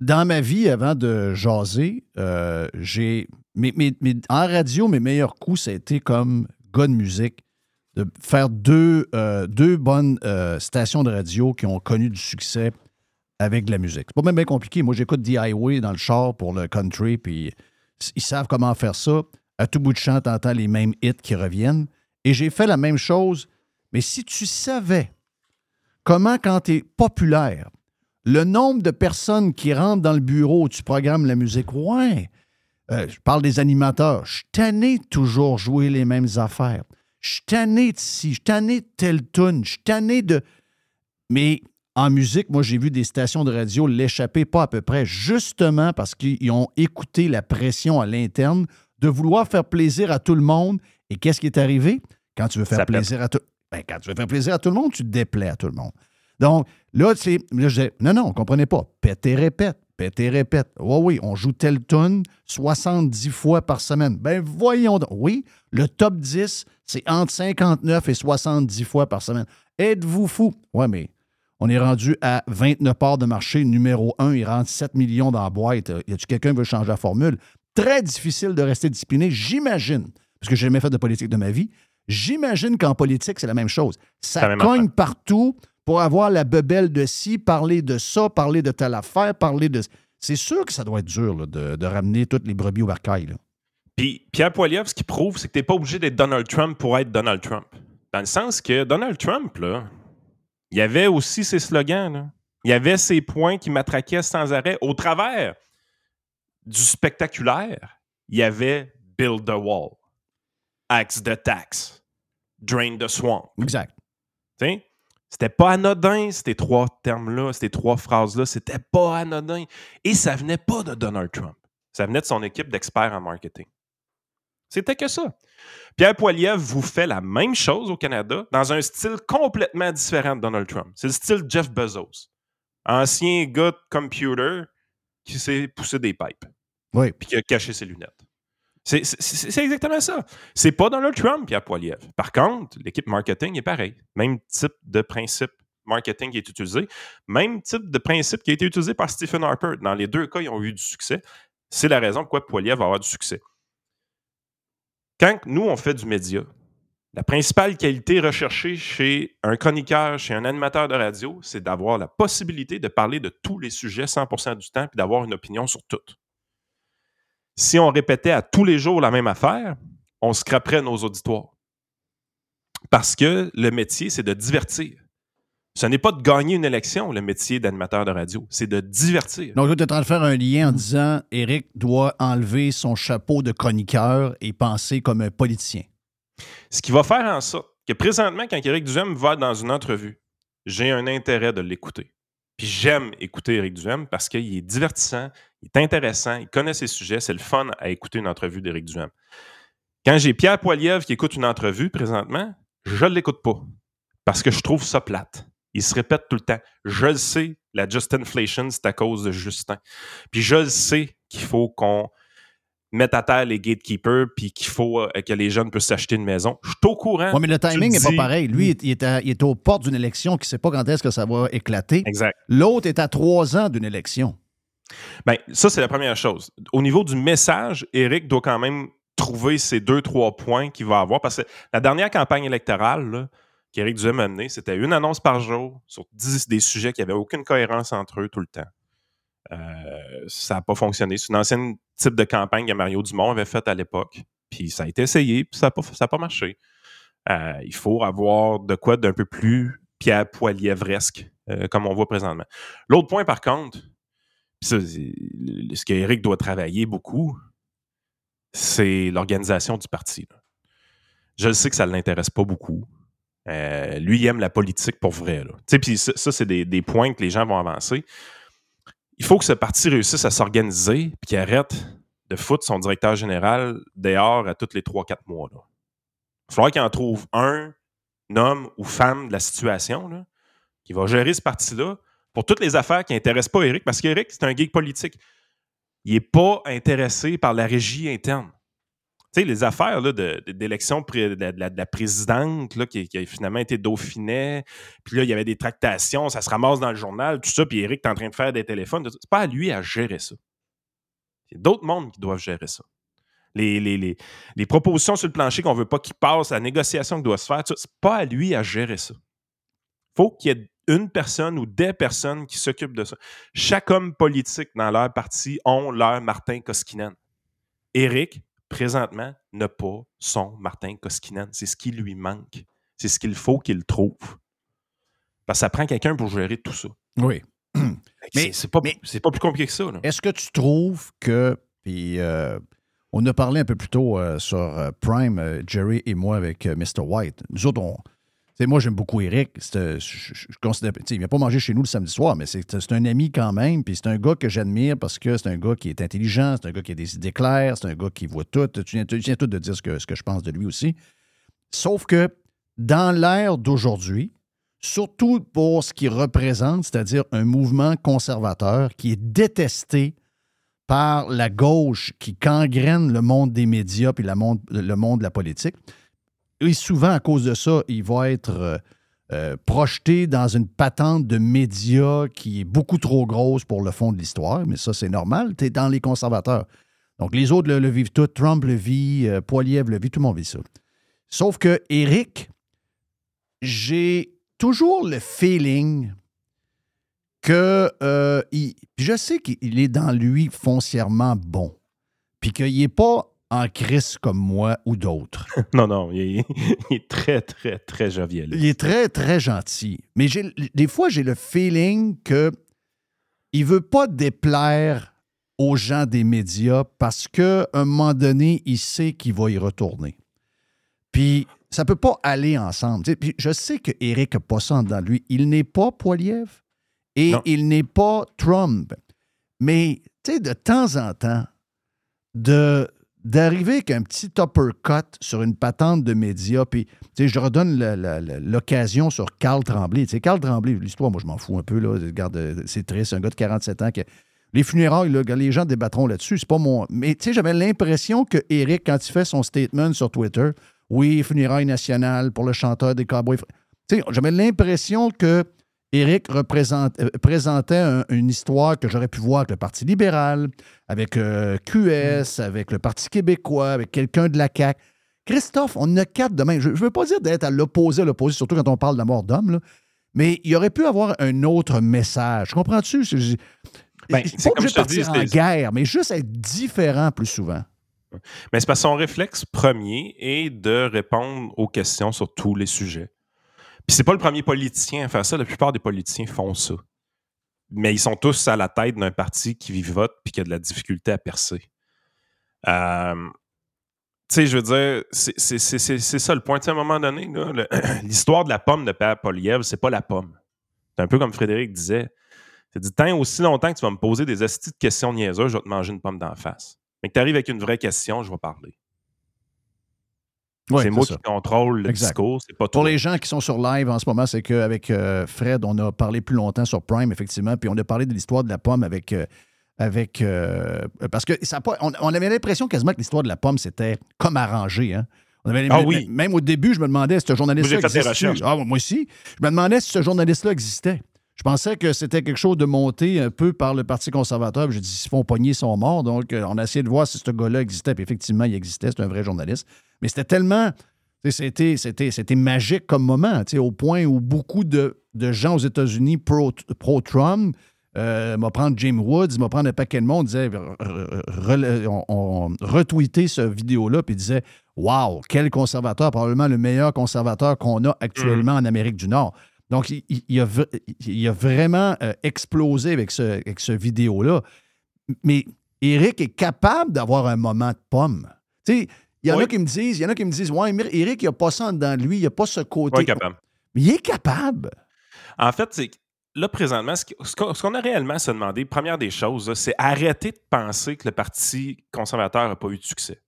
dans ma vie, avant de jaser, euh, j'ai. en radio, mes meilleurs coups, ça a été comme gars de musique, de faire deux, euh, deux bonnes euh, stations de radio qui ont connu du succès avec de la musique. C'est pas même bien compliqué. Moi, j'écoute The Highway dans le char pour le country, puis ils savent comment faire ça. À tout bout de champ, t'entends les mêmes hits qui reviennent. Et j'ai fait la même chose. Mais si tu savais comment, quand tu es populaire, le nombre de personnes qui rentrent dans le bureau où tu programmes la musique, ouais, euh, je parle des animateurs, je tanné toujours jouer les mêmes affaires. Je suis tanné de ci, je suis tanné de telle tune, je suis tanné de... Mais en musique, moi, j'ai vu des stations de radio l'échapper pas à peu près, justement parce qu'ils ont écouté la pression à l'interne de vouloir faire plaisir à tout le monde. Et qu'est-ce qui est arrivé? Quand tu veux faire Ça plaisir à tout... Ben, quand tu veux faire plaisir à tout le monde, tu te déplais à tout le monde. Donc, là, tu sais, là, je disais, non, non, on ne comprenait pas. Pète et répète, pète et répète. Oui, oui, on joue telle tune 70 fois par semaine. Ben, voyons donc. Oui, le top 10, c'est entre 59 et 70 fois par semaine. Êtes-vous fou? Oui, mais on est rendu à 29 parts de marché numéro 1. Il rentre 7 millions dans la boîte. Y a-tu quelqu'un qui veut changer la formule? Très difficile de rester discipliné, j'imagine, parce que j'ai jamais fait de politique de ma vie. J'imagine qu'en politique, c'est la même chose. Ça cogne partout pour avoir la bebelle de ci, parler de ça, parler de telle affaire, parler de. C'est sûr que ça doit être dur là, de, de ramener toutes les brebis au bercail. là. Puis Pierre Poilievre, ce qu'il prouve, c'est que tu n'es pas obligé d'être Donald Trump pour être Donald Trump. Dans le sens que Donald Trump, là, il y avait aussi ses slogans. Là. Il y avait ses points qui matraquaient sans arrêt. Au travers du spectaculaire, il y avait Build the Wall, Axe the Tax, Drain the Swamp. Exact. T'sais? C'était pas anodin, ces trois termes-là, ces trois phrases-là. C'était pas anodin. Et ça venait pas de Donald Trump. Ça venait de son équipe d'experts en marketing. C'était que ça. Pierre Poilievre vous fait la même chose au Canada dans un style complètement différent de Donald Trump. C'est le style Jeff Bezos. Ancien gars de computer qui s'est poussé des pipes. Oui. Puis qui a caché ses lunettes. C'est exactement ça. C'est pas Donald Trump, Pierre Poilievre. Par contre, l'équipe marketing est pareil. Même type de principe marketing qui est utilisé. Même type de principe qui a été utilisé par Stephen Harper. Dans les deux cas, ils ont eu du succès. C'est la raison pourquoi Poilievre va avoir du succès. Quand nous, on fait du média, la principale qualité recherchée chez un chroniqueur, chez un animateur de radio, c'est d'avoir la possibilité de parler de tous les sujets 100% du temps et d'avoir une opinion sur tout si on répétait à tous les jours la même affaire, on scraperait nos auditoires. Parce que le métier, c'est de divertir. Ce n'est pas de gagner une élection, le métier d'animateur de radio, c'est de divertir. Donc, tu es en train de faire un lien en disant Eric doit enlever son chapeau de chroniqueur et penser comme un politicien. Ce qui va faire en sorte que présentement, quand Éric Duhem va dans une entrevue, j'ai un intérêt de l'écouter. Puis j'aime écouter Éric Duhem parce qu'il est divertissant, il est intéressant, il connaît ses sujets, c'est le fun à écouter une entrevue d'Éric Duhem. Quand j'ai Pierre Poilievre qui écoute une entrevue présentement, je ne l'écoute pas parce que je trouve ça plate. Il se répète tout le temps. Je le sais, la Just Inflation, c'est à cause de Justin. Puis je le sais qu'il faut qu'on mette à terre les gatekeepers puis qu'il faut euh, que les jeunes puissent s'acheter une maison. Je suis au courant. Oui, mais le timing n'est pas pareil. Lui, il est, il est aux portes d'une élection qui ne sait pas quand est-ce que ça va éclater. Exact. L'autre est à trois ans d'une élection. Bien, ça, c'est la première chose. Au niveau du message, Eric doit quand même trouver ces deux, trois points qu'il va avoir. Parce que la dernière campagne électorale qu'Éric Duhem a menée, c'était une annonce par jour sur 10 des sujets qui n'avaient aucune cohérence entre eux tout le temps. Euh, ça n'a pas fonctionné. C'est un ancien type de campagne que Mario Dumont avait faite à l'époque. Puis ça a été essayé, puis ça n'a pas, marché. Euh, il faut avoir de quoi d'un peu plus Pierre Poilievresque, euh, comme on voit présentement. L'autre point, par contre, ça, ce qu'Éric doit travailler beaucoup, c'est l'organisation du parti. Je sais que ça ne l'intéresse pas beaucoup. Euh, lui, il aime la politique pour vrai. Puis ça, c'est des, points que les gens vont avancer. Il faut que ce parti réussisse à s'organiser et qu'il arrête de foutre son directeur général dehors à tous les 3-4 mois. Là. Il va falloir qu'il en trouve un, homme ou femme de la situation qui va gérer ce parti-là pour toutes les affaires qui n'intéressent pas Eric, parce qu'Éric, c'est un geek politique. Il n'est pas intéressé par la régie interne. Les affaires d'élection de, la présidente qui, a finalement été Dauphinet, puis là, il y avait des tractations, ça se ramasse dans le journal, tout ça, puis Eric est en train de faire des téléphones. C'est pas à lui à gérer ça. C'est d'autres mondes qui doivent gérer ça. Les, propositions sur le plancher qu'on veut pas qu'il passe, la négociation qui doit se faire, c'est pas à lui à gérer ça. faut qu'il y ait une personne ou des personnes qui s'occupent de ça. Chaque homme politique dans leur parti ont leur Martin Koskinen. Éric, présentement, n'a pas son Martin Koskinen. C'est ce qui lui manque. C'est ce qu'il faut qu'il trouve. Parce que ça prend quelqu'un pour gérer tout ça. Oui. mais c'est pas, pas plus compliqué que ça. Est-ce que tu trouves que. Puis, euh, on a parlé un peu plus tôt euh, sur euh, Prime, Jerry et moi, avec Mr. White. Nous autres, on, moi, j'aime beaucoup Eric. Je, considère, il vient pas manger chez nous le samedi soir, mais c'est un ami quand même. Puis c'est un gars que j'admire parce que c'est un gars qui est intelligent, c'est un gars qui a des idées claires, c'est un gars qui voit tout. Tu viens, tout de dire ce que, ce que je pense de lui aussi. Sauf que dans l'ère d'aujourd'hui, surtout pour ce qu'il représente, c'est-à-dire un mouvement conservateur qui est détesté par la gauche qui gangrène le monde des médias puis le monde de la politique, et souvent, à cause de ça, il va être euh, euh, projeté dans une patente de médias qui est beaucoup trop grosse pour le fond de l'histoire, mais ça, c'est normal. Tu es dans les conservateurs. Donc, les autres le, vivent tout. Trump le vit, euh, Poiliev le vit, tout le monde vit ça. Sauf que Eric, j'ai toujours le feeling que je sais qu'il est dans lui foncièrement bon, puis qu'il n'est pas en crise comme moi ou d'autres. [LAUGHS] non, non, il est, il est, très, très, très jovial. Il est très, très gentil. Mais des fois, j'ai le feeling que il veut pas déplaire aux gens des médias parce qu'à un moment donné, il sait qu'il va y retourner. Puis ça peut pas aller ensemble. Puis je sais que Eric n'a pas ça dans lui. Il n'est pas Poiliev et il n'est pas Trump. Mais de temps en temps, de d'arriver avec un petit uppercut sur une patente de médias, puis je redonne l'occasion sur Carl Tremblay. sais, Carl Tremblay, l'histoire, moi, je m'en fous un peu. Là. Regarde, c'est triste, un gars de 47 ans qui. Les funérailles, les gens débattront là-dessus, c'est pas mon. Mais tu sais, j'avais l'impression que Eric, quand il fait son statement sur Twitter, oui, funérailles nationales pour le chanteur des Cowboys. J'avais l'impression que Éric euh, présentait une histoire que j'aurais pu voir avec le Parti libéral, avec euh, QS, avec le Parti québécois, avec quelqu'un de la CAQ. Christophe, on a quatre demain. Je ne veux pas dire d'être à l'opposé, à l'opposé, surtout quand on parle de la mort d'homme, mais il aurait pu avoir un autre message. Comprends-tu? Ben, c'est pas obligé de partir en guerre, mais juste être différent plus souvent. Mais c'est parce que son réflexe premier est de répondre aux questions sur tous les sujets. Puis c'est pas le premier politicien à faire ça. La plupart des politiciens font ça. Mais ils sont tous à la tête d'un parti qui vivote puis qui a de la difficulté à percer. Euh, tu sais, je veux dire, c'est ça le point. à un moment donné, [CLEARS THROAT] l'histoire de la pomme de Père Poliev, c'est pas la pomme. C'est un peu comme Frédéric disait. C'est dit, tant aussi longtemps que tu vas me poser des astuces de questions niaiseuses, je vais te manger une pomme d'en face. Mais que tu arrives avec une vraie question, je vais parler c'est moi qui contrôle le discours, c'est pas Pour les gens qui sont sur live en ce moment, c'est qu'avec euh, Fred, on a parlé plus longtemps sur Prime, effectivement, puis on a parlé de l'histoire de la pomme avec. Euh, avec euh, parce que ça, on, on avait l'impression quasiment que l'histoire de la pomme, c'était comme arrangé. Hein? ah oui. Même au début, je me demandais si ce journaliste-là existait. Ah, moi aussi. Je me demandais si ce journaliste-là existait. Je pensais que c'était quelque chose de monté un peu par le Parti conservateur. J'ai dit, s'ils font pogner, ils sont morts. Donc, on a essayé de voir si ce gars-là existait. Puis effectivement, il existait. C'est un vrai journaliste. Mais c'était tellement. C'était, c'était, c'était magique comme moment, au point où beaucoup de, gens aux États-Unis pro-Trump, euh, m'a prendre Jim Woods, m'a prendre un paquet de monde, disait, on, retweetait ce vidéo-là, puis disait Waouh, quel conservateur, probablement le meilleur conservateur qu'on a actuellement en Amérique du Nord. Donc, il, a, vraiment euh, explosé avec ce, avec ce vidéo-là. Mais Eric est capable d'avoir un moment de pomme. Tu sais, il y en a qui me disent, il y en a qui me disent, ouais, Eric, il n'a pas ça dans lui, il n'a pas ce côté. capable. Mais il est capable. En fait, c'est là, présentement, ce qu'on a réellement à se demander, première des choses, c'est arrêter de penser que le Parti conservateur n'a pas eu de succès.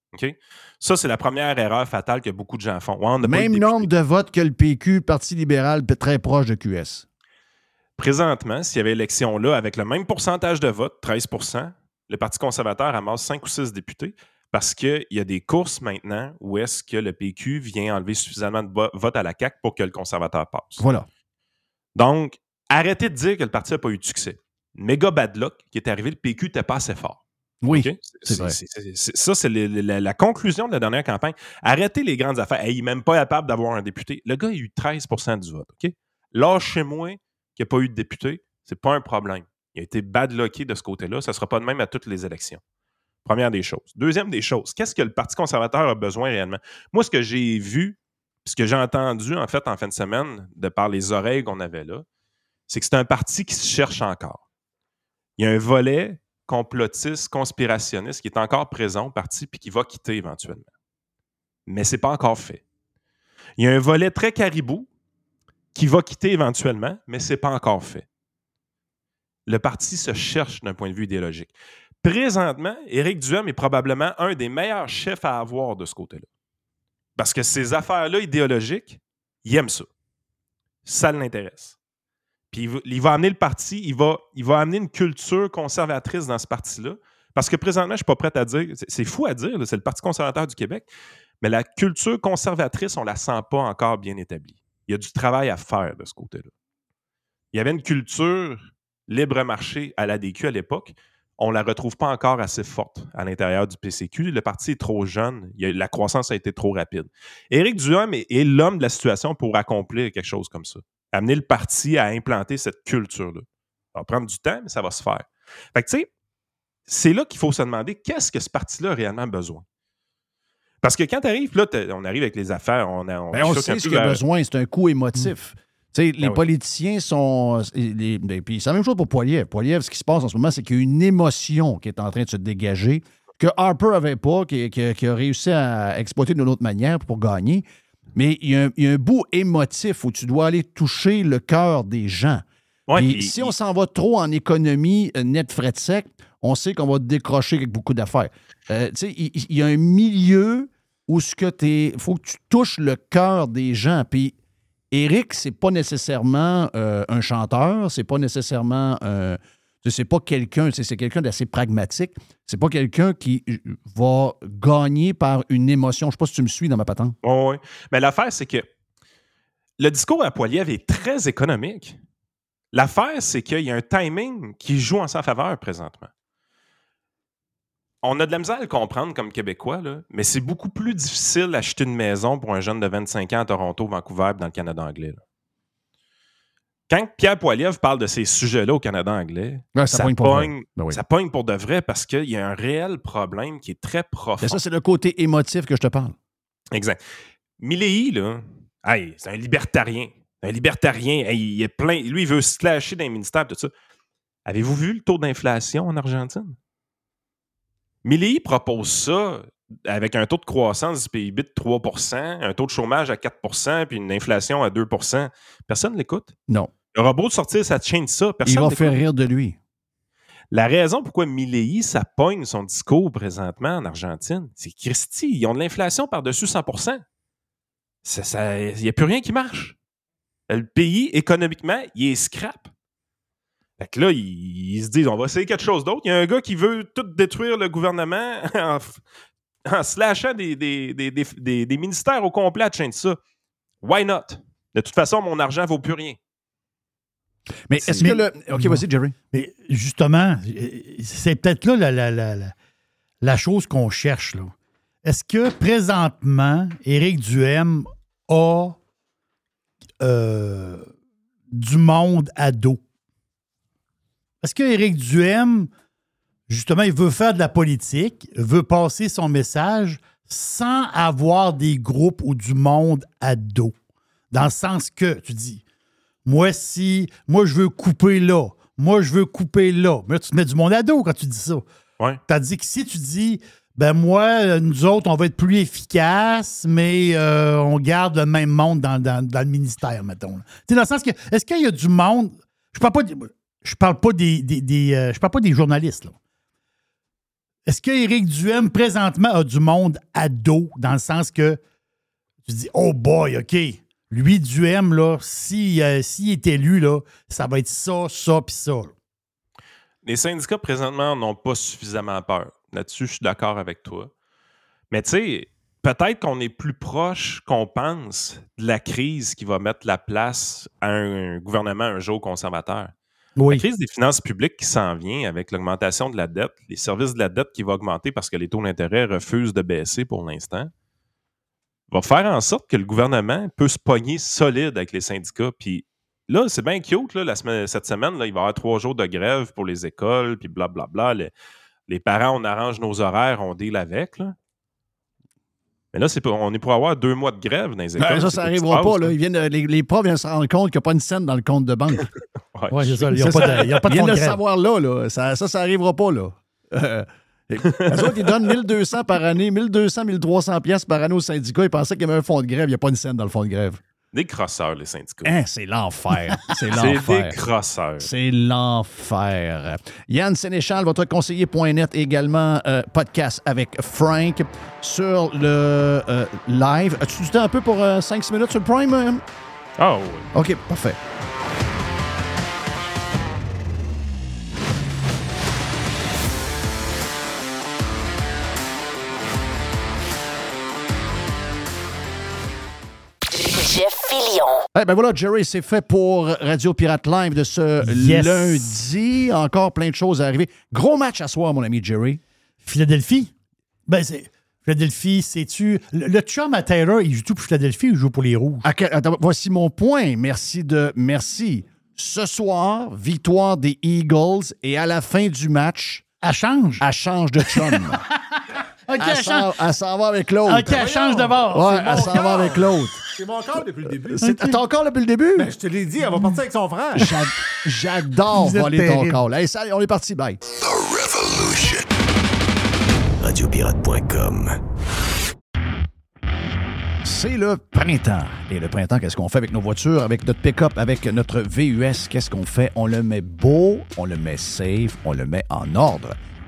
Ça, c'est la première erreur fatale que beaucoup de gens font. Même nombre de votes que le PQ, Parti libéral, très proche de QS. Présentement, s'il y avait élection là, avec le même pourcentage de votes, 13% le Parti conservateur amasse 5 ou 6 députés. Parce qu'il y a des courses maintenant où est-ce que le PQ vient enlever suffisamment de votes à la CAQ pour que le conservateur passe. Voilà. Donc, arrêtez de dire que le parti n'a pas eu de succès. Méga bad luck qui est arrivé, le PQ n'était pas assez fort. Oui, c'est vrai. ça, c'est la, conclusion de la dernière campagne. Arrêtez les grandes affaires. il n'est même pas capable d'avoir un député. Le gars a eu 13% du vote. OK? Lâchez-moi qu'il n'y a pas eu de député. C'est pas un problème. Il a été bad lucky de ce côté-là. Ça ne sera pas de même à toutes les élections. Première des choses. Deuxième des choses, qu'est-ce que le Parti conservateur a besoin réellement? Moi, ce que j'ai vu, ce que j'ai entendu en fait en fin de semaine, de par les oreilles qu'on avait là, c'est que c'est un parti qui se cherche encore. Il y a un volet complotiste, conspirationniste qui est encore présent au parti puis qui va quitter éventuellement. Mais ce n'est pas encore fait. Il y a un volet très caribou qui va quitter éventuellement, mais ce n'est pas encore fait. Le parti se cherche d'un point de vue idéologique. Présentement, Éric Duhem est probablement un des meilleurs chefs à avoir de ce côté-là. Parce que ces affaires-là idéologiques, il aime ça. Ça l'intéresse. Puis il va, amener le parti, il va, il va amener une culture conservatrice dans ce parti-là. Parce que présentement, je ne suis pas prêt à dire, c'est fou à dire, c'est le Parti conservateur du Québec, mais la culture conservatrice, on ne la sent pas encore bien établie. Il y a du travail à faire de ce côté-là. Il y avait une culture libre marché à l'ADQ à l'époque, on ne la retrouve pas encore assez forte à l'intérieur du PCQ. Le parti est trop jeune, la croissance a été trop rapide. Éric Duham est, l'homme de la situation pour accomplir quelque chose comme ça. Amener le parti à implanter cette culture-là. Ça va prendre du temps, mais ça va se faire. Fait que, tu sais, c'est là qu'il faut se demander qu'est-ce que ce parti-là a réellement besoin? Parce que quand tu arrives, là, on arrive avec les affaires, on, a, on, Ben, on sait ce qu'il a besoin, c'est un coup émotif. Sais, les Ben oui. politiciens sont. les- ben, puis c'est la même chose pour Poiliev. Poiliev, ce qui se passe en ce moment, c'est qu'il y a une émotion qui est en train de se dégager, que Harper n'avait pas, qui, qui- qui a réussi à exploiter d'une autre manière pour gagner. Mais il y, a un, il y a un bout émotif où tu dois aller toucher le cœur des gens. Ouais, si on s'en va trop en économie euh, net frais de sec, on sait qu'on va décrocher avec beaucoup d'affaires. Euh, il, il y a un milieu où ce que faut que tu touches le cœur des gens. Puis Eric, c'est pas nécessairement euh, un chanteur, c'est pas nécessairement sais, c'est pas quelqu'un, c'est quelqu'un d'assez pragmatique. C'est pas quelqu'un qui euh, va gagner par une émotion. Je sais pas si tu me suis dans ma patente. Oui. Mais l'affaire, c'est que le discours à Poiliev est très économique. L'affaire, c'est qu'il y a un timing qui joue en sa faveur présentement. On a de la misère à le comprendre comme Québécois, là, mais c'est beaucoup plus difficile d'acheter une maison pour un jeune de 25 ans à Toronto, Vancouver, dans le Canada anglais. là. Quand Pierre Poiliev parle de ces sujets-là au Canada anglais, Ouais, ça ça, pogne Ben oui. ça pogne pour de vrai parce qu'il y a un réel problème qui est très profond. Et ça, c'est le côté émotif que je te parle. Exact. Milley, là, hey, c'est un libertarien. Un libertarien. Hey, il est plein. Lui, il veut se clasher dans les ministères, tout ça. Avez-vous vu le taux d'inflation en Argentine? Milley propose ça avec un taux de croissance du PIB de 3% un taux de chômage à 4% puis une inflation à 2% Personne ne l'écoute? Non. Le robot de sortir sa chaîne ça. Personne Il va faire rire de lui. La raison pourquoi Milley, ça pogne son discours présentement en Argentine, c'est Christy, ils ont de l'inflation par-dessus 100% Il n'y a plus rien qui marche. Le pays, économiquement, il est scrap. Fait que là, ils, ils se disent, on va essayer quelque chose d'autre. Il y a un gars qui veut tout détruire le gouvernement [LAUGHS] en, en slashant des, des, des, des- des- des ministères au complet à chaîne ça. Why not? De toute façon, mon argent vaut plus rien. Mais est-ce que le. OK, vas-y, Jerry. Mais justement, c'est peut-être là la, la- la- la- la chose qu'on cherche. là. Est-ce que présentement, Éric Duhem a euh, du monde à dos? Est-ce que Éric Duhem, justement, il veut faire de la politique, veut passer son message sans avoir des groupes ou du monde à dos? Dans le sens que, tu dis, moi, si, moi, je veux couper là, moi, je veux couper là. Mais là, tu te mets du monde à dos quand tu dis ça. Ouais. Tandis que si tu dis, ben moi, nous autres, on va être plus efficaces, mais euh, on garde le même monde dans, dans- dans le ministère, mettons. Tu sais, dans le sens que, est-ce qu'il y a du monde. Je parle pas, je parle pas des, des- des, euh, je parle pas des journalistes. Est-ce que Éric Duhem, présentement, a du monde à dos, dans le sens que tu dis, oh boy, OK, lui, Duhem, là, s'il euh, est élu, là, ça va être ça, ça, puis ça. Les syndicats présentement n'ont pas suffisamment peur. Là-dessus, je suis d'accord avec toi. Mais tu sais, peut-être qu'on est plus proche qu'on pense de la crise qui va mettre la place à un gouvernement un jour conservateur. La crise des finances publiques qui s'en vient avec l'augmentation de la dette, les services de la dette qui va augmenter parce que les taux d'intérêt refusent de baisser pour l'instant, va faire en sorte que le gouvernement peut se pogner solide avec les syndicats. Puis là, c'est bien cute, là, cette semaine, là, il va y avoir trois jours de grève pour les écoles, puis blablabla. Les, les parents, on arrange nos horaires, on deal avec. Mais là, c'est pour- on est pour avoir deux mois de grève dans les écoles. Ben, ça, C'est ça se n'arrivera pas. Là. Ils viennent, les, les profs viennent se rendre compte qu'il n'y a pas une scène dans le compte de banque. [LAUGHS] Ouais, c'est ça. Il n'y a, pas de- y a pas de Ils viennent fond de de le grève. savoir là. là. Ça, ça, ça n'arrivera pas. Là. [LAUGHS] Euh, les autres, ils donnent 1200 par année, 1200, 1300 pièces par année au syndicat. Ils pensaient qu'il y avait un fonds de grève. Il n'y a pas une scène dans le fonds de grève. Des crosseurs, les syndicats. Hein, c'est l'enfer. [LAUGHS] C'est C'est l'enfer. des crosseurs. C'est l'enfer. Yann Sénéchal, votre conseiller.net, également euh, podcast avec Frank sur le euh, live. As-tu du temps un peu pour 5-6 minutes sur le Prime? euh? Ah oui. OK, parfait. Eh ben voilà, Jerry, c'est fait pour Radio Pirate Live de ce Yes. lundi. Encore plein de choses à arriver. Gros match à soir, mon ami Jerry. Philadelphie? Ben, c'est. Philadelphie, c'est-tu. Le, le chum à Taylor, il joue tout pour Philadelphie ou il joue pour les Rouges? À quel- attends, voici mon point. Merci de. Merci. Ce soir, victoire des Eagles et à la fin du match. Elle change. Elle change de chum. [LAUGHS] OK, Elle change. elle s'en va avec l'autre. OK, elle change de bord. Ouais, elle s'en va avec l'autre. C'est mon corps depuis le début. C'est- T'as encore depuis le début? Ben, je te l'ai dit, elle va partir avec son frère. J'a- J'adore voler ton corps. Hey, salut, on est parti. Bye. Radiopirate.com. C'est le printemps. Et le printemps, qu'est-ce qu'on fait avec nos voitures, avec notre pick-up, avec notre VUS? Qu'est-ce qu'on fait? On le met beau, on le met safe, on le met en ordre.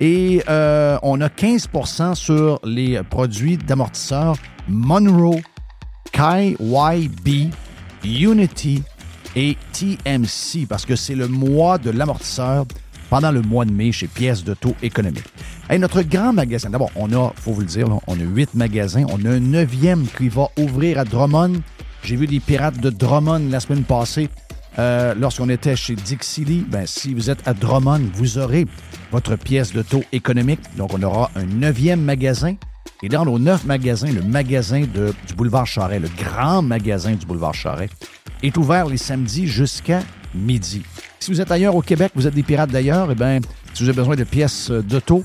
Et euh, on a 15% sur les produits d'amortisseurs Monroe, KYB, Unity et TMC parce que c'est le mois de l'amortisseur pendant le mois de mai chez Pièces de taux économique. Hey, notre grand magasin, d'abord, on a, faut vous le dire, on a huit magasins. On a un neuvième qui va ouvrir à Drummond. J'ai vu des pirates de Drummond la semaine passée. Euh, lorsqu'on était chez Dixie Lee, ben, si vous êtes à Drummond, vous aurez votre pièce de taux économique. Donc, on aura un neuvième magasin. Et dans nos neuf magasins, le magasin du boulevard Charret, le grand magasin du boulevard Charret, est ouvert les samedis jusqu'à midi. Si vous êtes ailleurs au Québec, vous êtes des pirates d'ailleurs, eh bien, si vous avez besoin de pièces d'auto,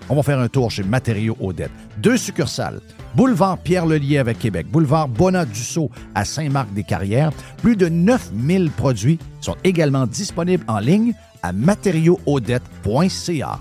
On va faire un tour chez Matériaux Odette. Deux succursales. Boulevard Pierre-Lelier avec Québec. Boulevard Bonat-Dussault à Saint-Marc-des-Carrières. Plus de 9000 produits sont également disponibles en ligne à matériauxaudette.ca.